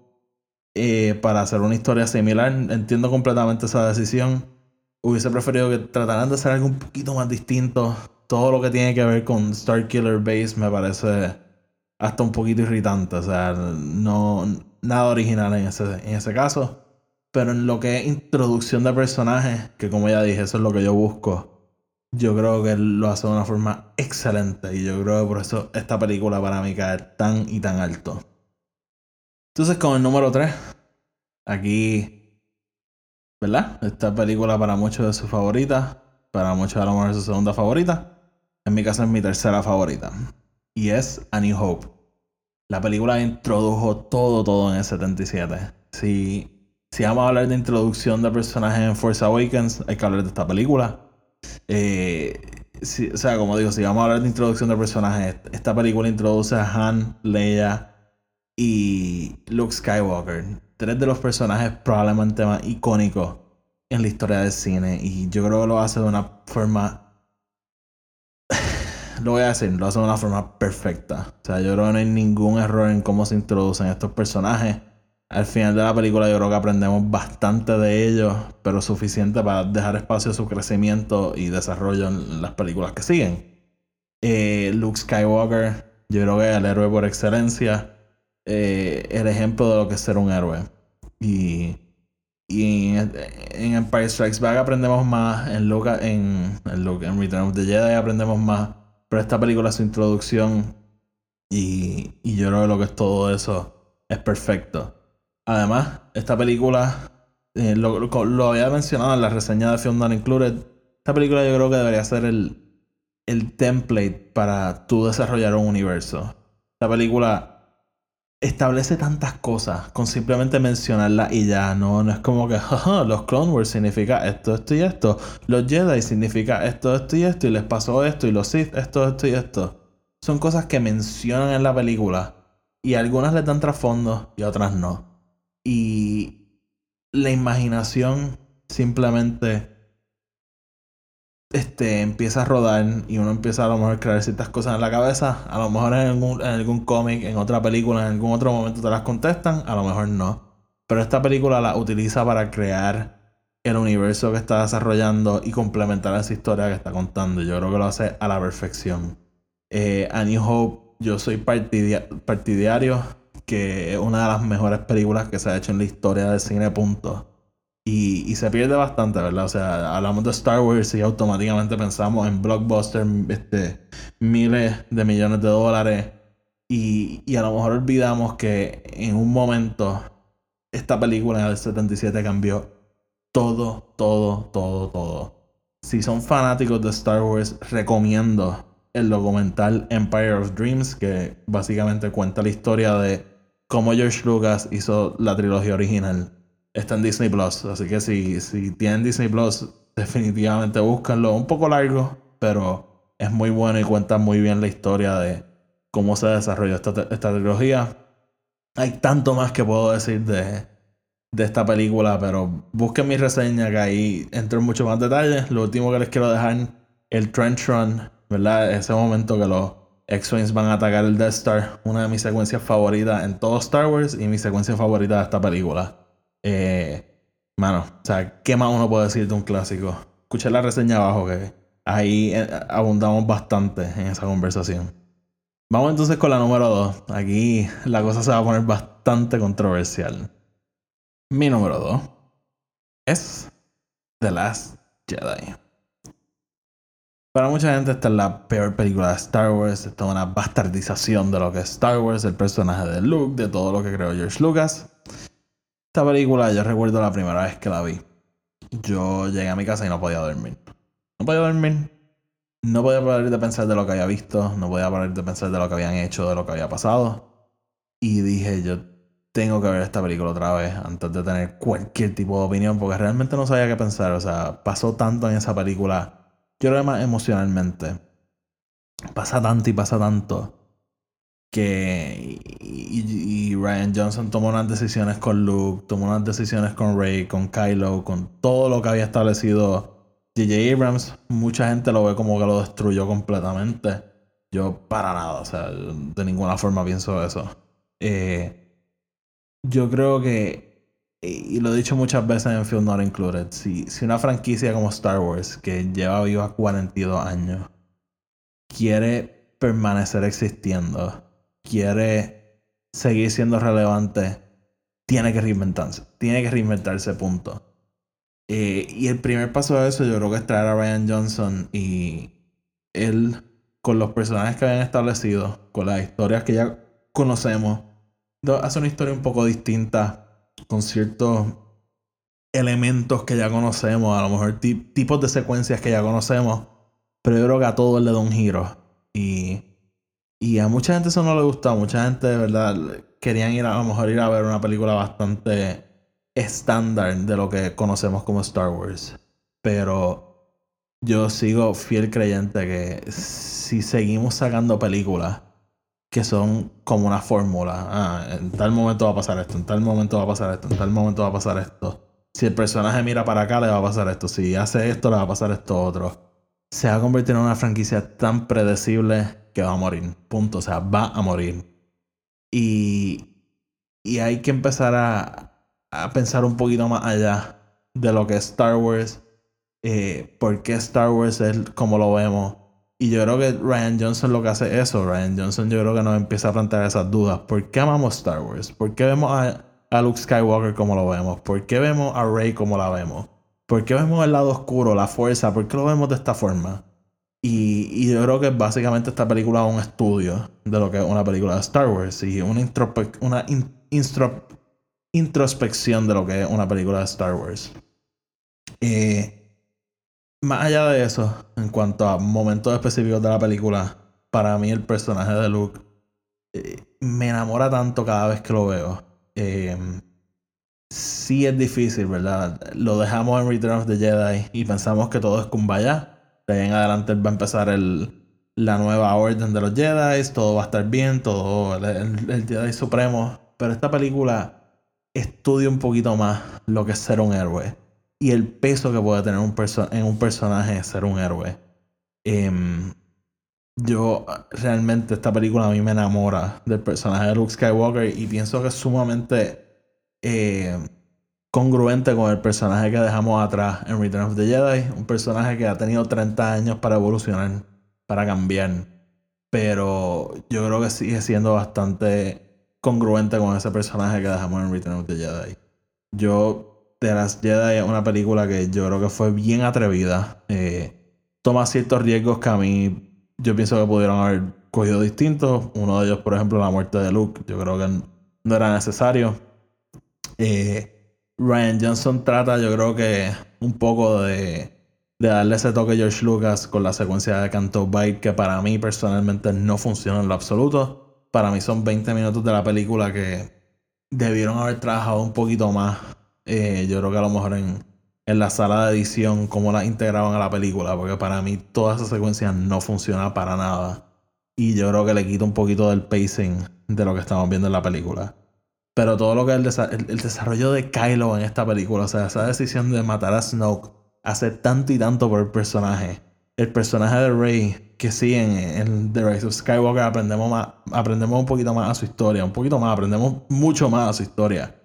eh, para hacer una historia similar. Entiendo completamente esa decisión. Hubiese preferido que trataran de hacer algo un poquito más distinto. Todo lo que tiene que ver con Starkiller Base me parece hasta un poquito irritante. O sea, no nada original en ese, en ese caso. Pero en lo que es introducción de personajes, que como ya dije, eso es lo que yo busco. Yo creo que lo hace de una forma excelente. Y yo creo que por eso esta película para mí cae tan y tan alto. Entonces, con el número 3, aquí, ¿verdad? Esta película para muchos es su favorita, para muchos a lo mejor es su segunda favorita. En mi caso es mi tercera favorita. Y es A New Hope. La película introdujo todo, todo en el 77. Si, si vamos a hablar de introducción de personajes en Force Awakens, hay que hablar de esta película. Eh, o sea, como digo, si vamos a hablar de introducción de personajes, esta película introduce a Han, Leia, y Luke Skywalker. Tres de los personajes probablemente más icónicos en la historia del cine. Y yo creo que lo hace de una forma. lo voy a decir, lo hace de una forma perfecta. O sea, yo creo que no hay ningún error en cómo se introducen estos personajes. Al final de la película yo creo que aprendemos bastante de ellos, pero suficiente para dejar espacio a su crecimiento y desarrollo en las películas que siguen. Eh, Luke Skywalker, yo creo que es el héroe por excelencia. Eh, el ejemplo de lo que es ser un héroe. Y, y en, Empire Strikes Back aprendemos más, en, Luca, en, en, Return of the Jedi aprendemos más, pero esta película es su introducción y, y yo creo que lo que es todo eso es perfecto. Además, esta película, eh, lo, había mencionado en la reseña de Film Not Included, esta película yo creo que debería ser el, el template para tú desarrollar un universo. Esta película establece tantas cosas con simplemente mencionarla y ya, no, no es como que los Clone Wars significa esto, esto y esto, los Jedi significa esto, esto y esto, y les pasó esto, y los Sith esto, esto y esto. Son cosas que mencionan en la película y algunas les dan trasfondo y otras no. Y la imaginación simplemente este, empieza a rodar y uno empieza a lo mejor a crear ciertas cosas en la cabeza. A lo mejor en algún, en algún cómic, en otra película, en algún otro momento te las contestan, a lo mejor no. Pero esta película la utiliza para crear el universo que está desarrollando y complementar esa historia que está contando. Yo creo que lo hace a la perfección. Eh, a New Hope, yo soy partidario que es una de las mejores películas que se ha hecho en la historia del cine, punto. Y, se pierde bastante, ¿verdad? O sea, hablamos de Star Wars y automáticamente pensamos en blockbuster, este, miles de millones de dólares. Y, y a lo mejor olvidamos que en un momento esta película en el 77 cambió todo, todo, todo, todo. Si son fanáticos de Star Wars, recomiendo el documental Empire of Dreams, que básicamente cuenta la historia de cómo George Lucas hizo la trilogía original está en Disney Plus. Así que si, si tienen Disney Plus, definitivamente búscanlo. Un poco largo, pero es muy bueno y cuenta muy bien la historia de cómo se desarrolló esta, esta trilogía. Hay tanto más que puedo decir de, de esta película, pero busquen mi reseña que ahí entro en mucho más detalles. Lo último que les quiero dejar, el Trench Run, ¿verdad? Ese momento que los X-Wings van a atacar el Death Star, una de mis secuencias favoritas en todo Star Wars y mi secuencia favorita de esta película. Eh, mano, o sea, ¿qué más uno puede decir de un clásico? Escuché la reseña abajo que ahí eh, abundamos bastante en esa conversación. Vamos entonces con la número 2. Aquí la cosa se va a poner bastante controversial. Mi número 2 es The Last Jedi. Para mucha gente esta es la peor película de Star Wars, esta es una bastardización de lo que es Star Wars, el personaje de Luke, de todo lo que creó George Lucas. Esta película yo recuerdo la primera vez que la vi. Yo llegué a mi casa y no podía dormir. No podía dormir. No podía parar de pensar de lo que había visto, no podía parar de pensar de lo que habían hecho, de lo que había pasado. Y dije, yo tengo que ver esta película otra vez antes de tener cualquier tipo de opinión, porque realmente no sabía qué pensar. O sea, pasó tanto en esa película yo creo más emocionalmente. Pasa tanto y pasa tanto que y, Ryan Johnson tomó unas decisiones con Luke, tomó unas decisiones con Rey, con Kylo, con todo lo que había establecido J.J. Abrams. Mucha gente lo ve como que lo destruyó completamente. Yo para nada, o sea, de ninguna forma pienso eso. Eh, yo creo que y lo he dicho muchas veces en Film Not Included, si, si una franquicia como Star Wars, que lleva viva 42 años, quiere permanecer existiendo, quiere seguir siendo relevante, tiene que reinventarse, tiene que reinventarse, punto. Eh, y el primer paso de eso yo creo que es traer a Ryan Johnson y él, con los personajes que habían establecido, con las historias que ya conocemos, hace una historia un poco distinta con ciertos elementos que ya conocemos, a lo mejor tipos de secuencias que ya conocemos, pero yo creo que a todo le da un giro. Y, y a mucha gente eso no le gustó, mucha gente de verdad querían ir a, a lo mejor ir a ver una película bastante estándar de lo que conocemos como Star Wars. Pero yo sigo fiel creyente que si seguimos sacando películas que son como una fórmula. Ah, en tal momento va a pasar esto, en tal momento va a pasar esto, en tal momento va a pasar esto. Si el personaje mira para acá, le va a pasar esto. Si hace esto, le va a pasar esto otro. Se va a convertir en una franquicia tan predecible que va a morir. Punto. O sea, va a morir. Y, y hay que empezar a, a pensar un poquito más allá de lo que es Star Wars. Eh, ¿Por qué Star Wars es como lo vemos? Y yo creo que Ryan Johnson lo que hace es eso. Ryan Johnson yo creo que nos empieza a plantear esas dudas. ¿Por qué amamos Star Wars? ¿Por qué vemos a, Luke Skywalker como lo vemos? ¿Por qué vemos a Rey como la vemos? ¿Por qué vemos el lado oscuro, la fuerza? ¿Por qué lo vemos de esta forma? Y, yo creo que básicamente esta película es un estudio de lo que es una película de Star Wars y una, una introspección de lo que es una película de Star Wars. Eh, más allá de eso, en cuanto a momentos específicos de la película, para mí el personaje de Luke eh, me enamora tanto cada vez que lo veo. Eh, sí es difícil, ¿verdad? Lo dejamos en Return of the Jedi y pensamos que todo es kumbaya. De ahí en adelante va a empezar el, la nueva orden de los Jedi, todo va a estar bien, todo el, el Jedi Supremo. Pero esta película estudia un poquito más lo que es ser un héroe y el peso que puede tener un en un personaje ser un héroe. Em, yo realmente esta película a mí me enamora del personaje de Luke Skywalker y pienso que es sumamente eh, congruente con el personaje que dejamos atrás en Return of the Jedi. Un personaje que ha tenido 30 años para evolucionar, para cambiar. Pero yo creo que sigue siendo bastante congruente con ese personaje que dejamos en Return of the Jedi. Yo de las Jedi es una película que yo creo que fue bien atrevida. Eh, toma ciertos riesgos que a mí yo pienso que pudieron haber cogido distintos. Uno de ellos, por ejemplo, la muerte de Luke. Yo creo que no era necesario. Eh, Ryan Johnson trata, yo creo que un poco de, de darle ese toque a George Lucas con la secuencia de Canto Bite que para mí personalmente no funciona en lo absoluto. Para mí son 20 minutos de la película que debieron haber trabajado un poquito más eh, yo creo que a lo mejor en, en la sala de edición, cómo la integraban a la película, porque para mí toda esa secuencia no funciona para nada. Y yo creo que le quita un poquito del pacing de lo que estamos viendo en la película. Pero todo lo que es el, el, desarrollo de Kylo en esta película, o sea, esa decisión de matar a Snoke, hace tanto y tanto por el personaje. El personaje de Rey, que sí, en, en The Rise of Skywalker aprendemos, más, aprendemos un poquito más a su historia, un poquito más, aprendemos mucho más a su historia.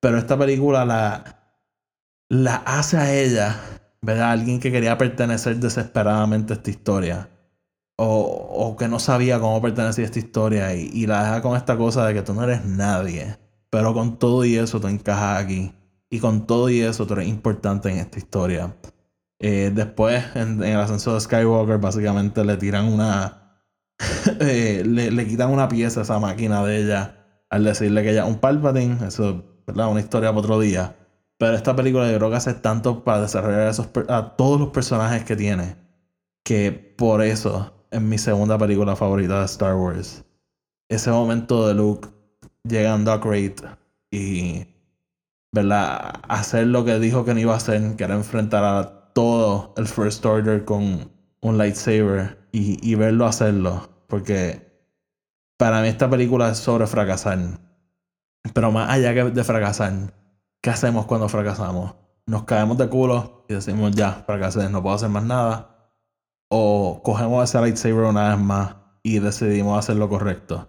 Pero esta película la, la hace a ella, ¿verdad? Alguien que quería pertenecer desesperadamente a esta historia. O, o que no sabía cómo pertenecía a esta historia. Y, y, la deja con esta cosa de que tú no eres nadie. Pero con todo y eso tú encajas aquí. Y con todo y eso tú eres importante en esta historia. Eh, después, en, el ascenso de Skywalker, básicamente le tiran una. eh, le, le, quitan una pieza a esa máquina de ella al decirle que ella un Palpatine. Eso es una historia para otro día. Pero esta película yo creo que hace tanto para desarrollar esos, a todos los personajes que tiene. Que por eso es mi segunda película favorita de Star Wars. Ese momento de Luke llegando a Crate y ¿verdad? hacer lo que dijo que no iba a hacer, que era enfrentar a todo el First Order con un lightsaber y, y verlo hacerlo. Porque para mí esta película es sobre fracasar. Pero más allá de fracasar, ¿qué hacemos cuando fracasamos? Nos caemos de culo y decimos ya, fracasé, no puedo hacer más nada. O cogemos ese lightsaber una vez más y decidimos hacer lo correcto.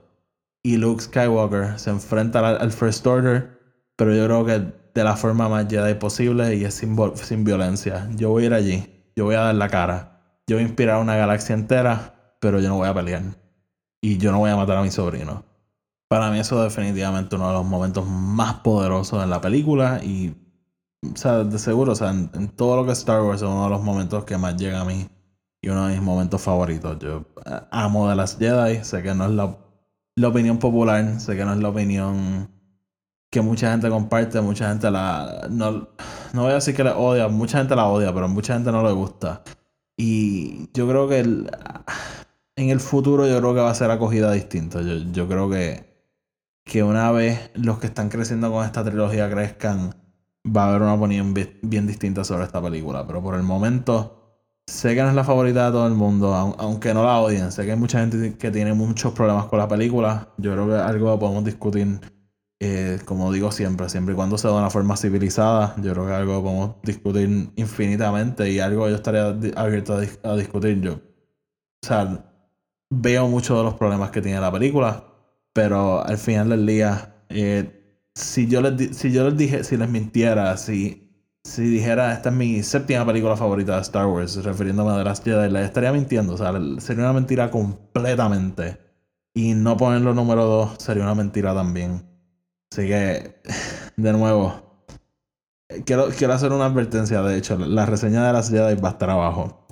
Y Luke Skywalker se enfrenta al, First Order, pero yo creo que de la forma más Jedi posible y es sin, sin violencia. Yo voy a ir allí, yo voy a dar la cara, yo voy a inspirar a una galaxia entera, pero yo no voy a pelear. Y yo no voy a matar a mi sobrino. Para mí eso es definitivamente uno de los momentos más poderosos en la película y, o sea, de seguro, o sea, en, todo lo que es Star Wars es uno de los momentos que más llega a mí y uno de mis momentos favoritos. Yo eh, amo de las Jedi, sé que no es la, la opinión popular, sé que no es la opinión que mucha gente comparte, mucha gente la... No, no voy a decir que la odia, mucha gente la odia, pero mucha gente no le gusta. Y yo creo que en el futuro yo creo que va a ser acogida distinta. Yo, yo creo que, que una vez los que están creciendo con esta trilogía crezcan, va a haber una opinión bien distinta sobre esta película. Pero por el momento Sé que no es la favorita de todo el mundo, aunque no la odien. Sé que hay mucha gente que tiene muchos problemas con la película. Yo creo que algo podemos discutir, eh, como digo siempre, siempre y cuando sea de una forma civilizada. Yo creo que algo podemos discutir infinitamente y algo yo estaría abierto a, discutir. Yo, o sea, veo muchos de los problemas que tiene la película, pero al final del día, eh, si, yo les, si yo les dije, si les mintiera, si si dijera esta es mi séptima película favorita de Star Wars, refiriéndome a The Last Jedi, le estaría mintiendo. O sea, sería una mentira completamente. Y no ponerlo número dos sería una mentira también. Así que, de nuevo, quiero, quiero hacer una advertencia. De hecho, la reseña de las Jedi va a estar abajo.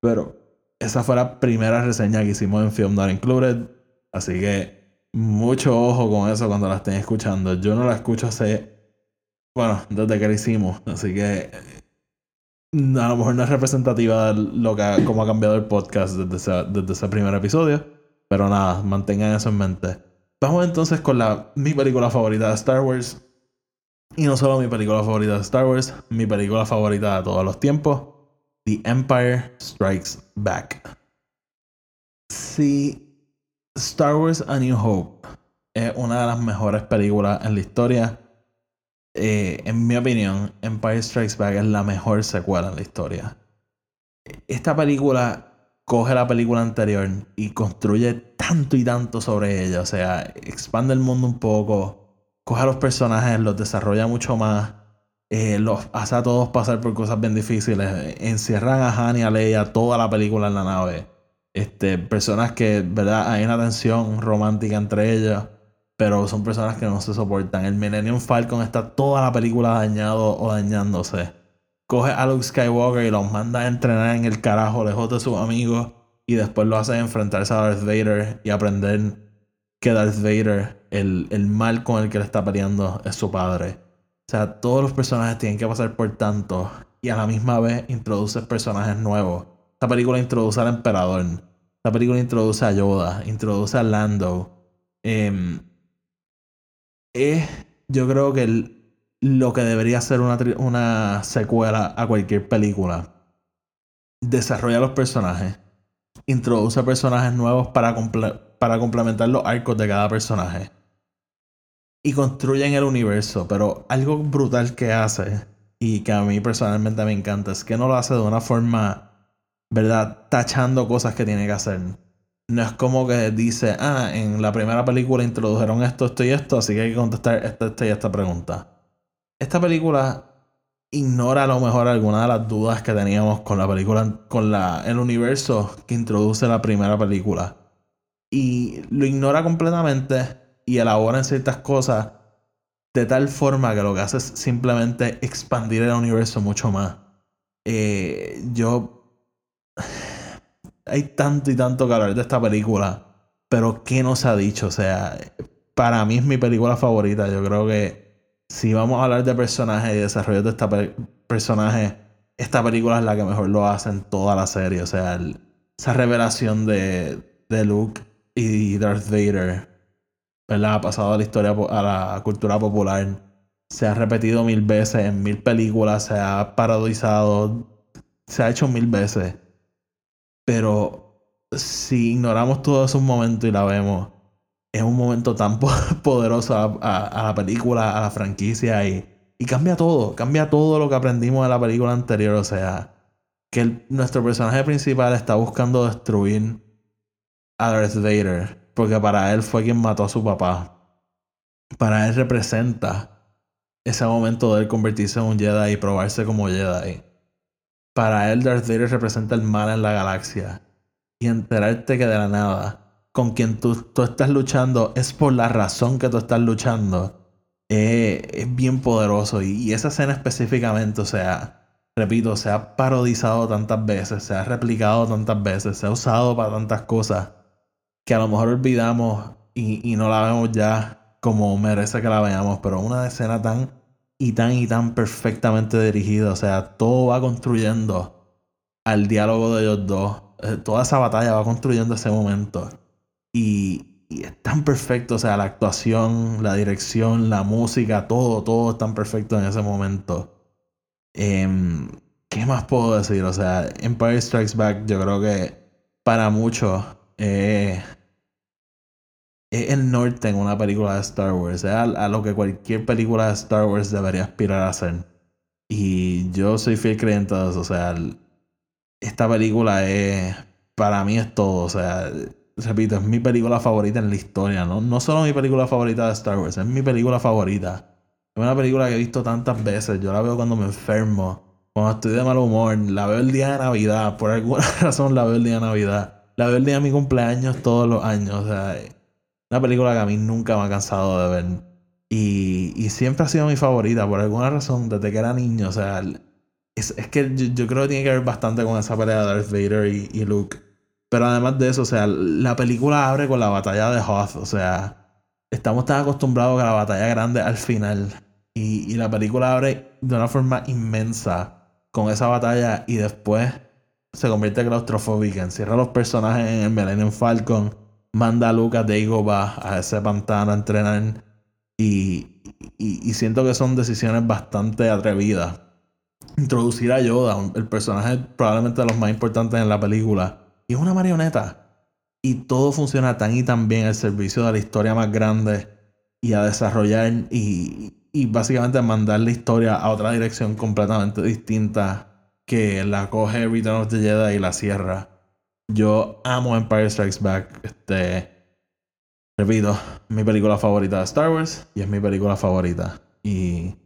Pero esa fue la primera reseña que hicimos en Film Not Included. Así que, mucho ojo con eso cuando la estén escuchando. Yo no la escucho hace bueno, desde que lo hicimos. Así que a lo mejor no es representativa de lo que, cómo ha cambiado el podcast desde ese, desde ese primer episodio. Pero nada, mantengan eso en mente. Vamos entonces con la, mi película favorita de Star Wars. Y no solo mi película favorita de Star Wars, mi película favorita de todos los tiempos. The Empire Strikes Back. Si Star Wars A New Hope es una de las mejores películas en la historia, eh, en mi opinión, Empire Strikes Back es la mejor secuela en la historia. Esta película coge la película anterior y construye tanto y tanto sobre ella. O sea, expande el mundo un poco, coge a los personajes, los desarrolla mucho más, eh, los hace a todos pasar por cosas bien difíciles. Encierran a Han y a Leia toda la película en la nave. Este, personas que, ¿verdad? Hay una tensión romántica entre ellas pero son personas que no se soportan. El Millennium Falcon está toda la película dañado o dañándose. Coge a Luke Skywalker y los manda a entrenar en el carajo lejos de sus amigos y después lo hace enfrentarse a Darth Vader y aprender que Darth Vader, el, el mal con el que le está peleando, es su padre. O sea, todos los personajes tienen que pasar por tanto y a la misma vez introduce personajes nuevos. Esta película introduce al emperador. Esta película introduce a Yoda, introduce a Lando. Eh, es, yo creo que lo que debería ser una, secuela a cualquier película. Desarrolla los personajes, introduce personajes nuevos para, para complementar los arcos de cada personaje. Y construyen el universo, pero algo brutal que hace y que a mí personalmente me encanta es que no lo hace de una forma, ¿verdad? Tachando cosas que tiene que hacer no es como que dice, ah, en la primera película introdujeron esto, esto y esto, así que hay que contestar esta, esta y esta pregunta. Esta película ignora a lo mejor alguna de las dudas que teníamos con la película, con la, el universo que introduce la primera película. Y lo ignora completamente y elabora en ciertas cosas de tal forma que lo que hace es simplemente expandir el universo mucho más. eh, yo... Hay tanto y tanto que hablar de esta película, pero ¿qué nos ha dicho? O sea, para mí es mi película favorita. Yo creo que si vamos a hablar de personajes y desarrollo de este personaje, esta película es la que mejor lo hace en toda la serie. O sea, esa revelación de, de Luke y Darth Vader, ¿verdad? Ha pasado a la historia, a la cultura popular. Se ha repetido mil veces en mil películas, se ha parodizado, se ha hecho mil veces. Pero si ignoramos todos esos momentos y la vemos, es un momento tan poderoso a, la película, a la franquicia y, y, cambia todo, cambia todo lo que aprendimos de la película anterior. O sea, que nuestro personaje principal está buscando destruir a Darth Vader porque para él fue quien mató a su papá. Para él representa ese momento de él convertirse en un Jedi y probarse como Jedi. Para él Darth Vader representa el mal en la galaxia. Y enterarte que de la nada, con quien tú, tú estás luchando es por la razón que tú estás luchando, eh, es bien poderoso. Y, esa escena específicamente, o sea, repito, se ha parodizado tantas veces, se ha replicado tantas veces, se ha usado para tantas cosas que a lo mejor olvidamos y, y no la vemos ya como merece que la veamos, pero una escena tan y tan y tan perfectamente dirigida, o sea, todo va construyendo al diálogo de ellos dos, eh, toda esa batalla va construyendo ese momento y, y es tan perfecto, o sea, la actuación, la dirección, la música, todo, todo es tan perfecto en ese momento. Em, ¿Qué más puedo decir? O sea, Empire Strikes Back yo creo que para muchos eh, es el norte en una película de Star Wars. Es a, lo que cualquier película de Star Wars debería aspirar a hacer. Y yo soy fiel creyente de eso. O sea, esta película es. Para mí es todo. O sea, repito, es mi película favorita en la historia. ¿no? no solo mi película favorita de Star Wars, es mi película favorita. Es una película que he visto tantas veces. Yo la veo cuando me enfermo. Cuando estoy de mal humor. La veo el día de Navidad. Por alguna razón la veo el día de Navidad. La veo el día de mi cumpleaños todos los años. O sea, una película que a mí nunca me ha cansado de ver. Y, y siempre ha sido mi favorita, por alguna razón, desde que era niño. O sea, es, es que yo, creo que tiene que ver bastante con esa pelea de Darth Vader y, y, Luke. Pero además de eso, o sea, la película abre con la batalla de Hoth. O sea, estamos tan acostumbrados a la batalla grande al final. Y, y la película abre de una forma inmensa con esa batalla y después se convierte claustrofóbica, encierra a los personajes en el Millennium Falcon, manda a Lucas de a ese pantano a entrenar y, y, siento que son decisiones bastante atrevidas. Introducir a Yoda, el personaje probablemente de los más importantes en la película, y es una marioneta. Y todo funciona tan y tan bien al servicio de la historia más grande y a desarrollar y, y básicamente mandar la historia a otra dirección completamente distinta que la coge Return of the Jedi y la cierra. Yo amo Empire Strikes Back. Este. Repito, mi película favorita de Star Wars y es mi película favorita. Y.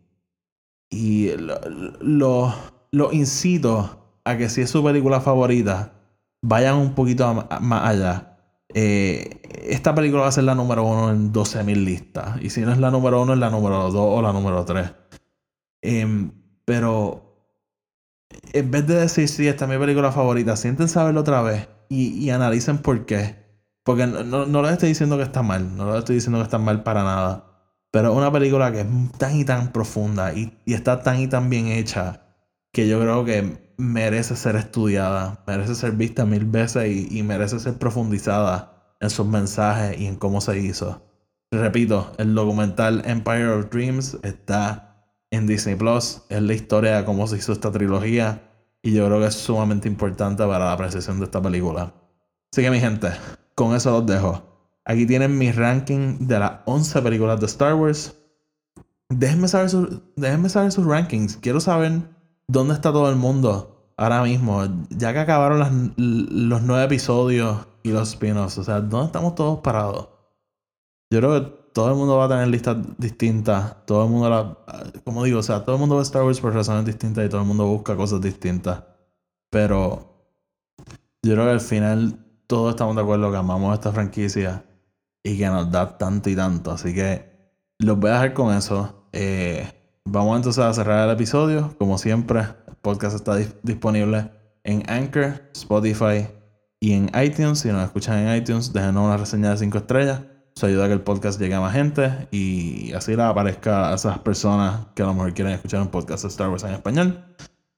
Y lo, lo, incito a que si es su película favorita, vayan un poquito más allá. Eh, esta película va a ser la número uno en 12.000 listas. Y si no es la número uno, es la número dos o la número tres. Em, pero en vez de decir, sí, esta es mi película favorita, sienten saberlo otra vez y, analicen por qué. Porque no, no, les estoy diciendo que está mal, no les estoy diciendo que está mal para nada. Pero es una película que es tan y tan profunda y, y está tan y tan bien hecha que yo creo que merece ser estudiada, merece ser vista mil veces y, y merece ser profundizada en sus mensajes y en cómo se hizo. Repito, el documental Empire of Dreams está en Disney Plus. Es la historia de cómo se hizo esta trilogía. Y yo creo que es sumamente importante para la apreciación de esta película. Así que mi gente, con eso los dejo. Aquí tienen mi ranking de las 11 películas de Star Wars. Déjenme saber, déjenme saber sus rankings. Quiero saber dónde está todo el mundo ahora mismo. Ya que acabaron los nueve episodios y los spin-offs. O sea, ¿dónde estamos todos parados? Yo creo que todo el mundo va a tener listas distintas. Todo el mundo, la, como digo, o sea, todo el mundo ve Star Wars por razones distintas y todo el mundo busca cosas distintas. Pero yo creo que al final todos estamos de acuerdo que amamos esta franquicia y que nos da tanto y tanto. Así que los voy a dejar con eso. Eh, vamos entonces a cerrar el episodio. Como siempre, podcast está dis- disponible en Anchor, Spotify y en iTunes. Si nos escuchan en iTunes, déjenos una reseña de 5 estrellas. Eso ayuda a que el podcast llegue a más gente y así le aparezca a esas personas que a lo mejor quieren escuchar un podcast de Star Wars en español.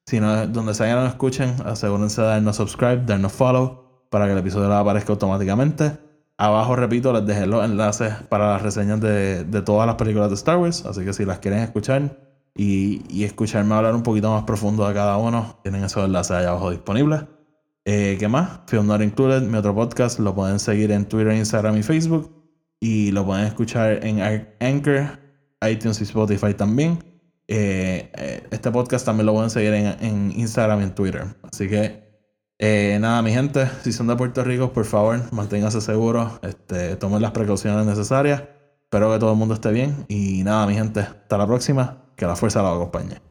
Si no, donde sea que nos escuchen, asegúrense de darnos subscribe, darnos follow para que el episodio aparezca automáticamente. Abajo, repito, les dejé los enlaces para las reseñas de, de todas las películas de Star Wars. Así que si las quieren escuchar y, y escucharme hablar un poquito más profundo de cada uno, tienen esos enlaces allá abajo disponibles. Eh, ¿Qué más? Film Not Included, mi otro podcast, lo pueden seguir en Twitter, Instagram y Facebook. Y lo pueden escuchar en Anchor, iTunes y Spotify también. Eh, eh, este podcast también lo pueden seguir en, en Instagram y en Twitter. Así que eh, nada, mi gente, si son de Puerto Rico, por favor, manténganse seguros, este, tomen las precauciones necesarias. Espero que todo el mundo esté bien. Y nada, mi gente, hasta la próxima. Que la fuerza los acompañe.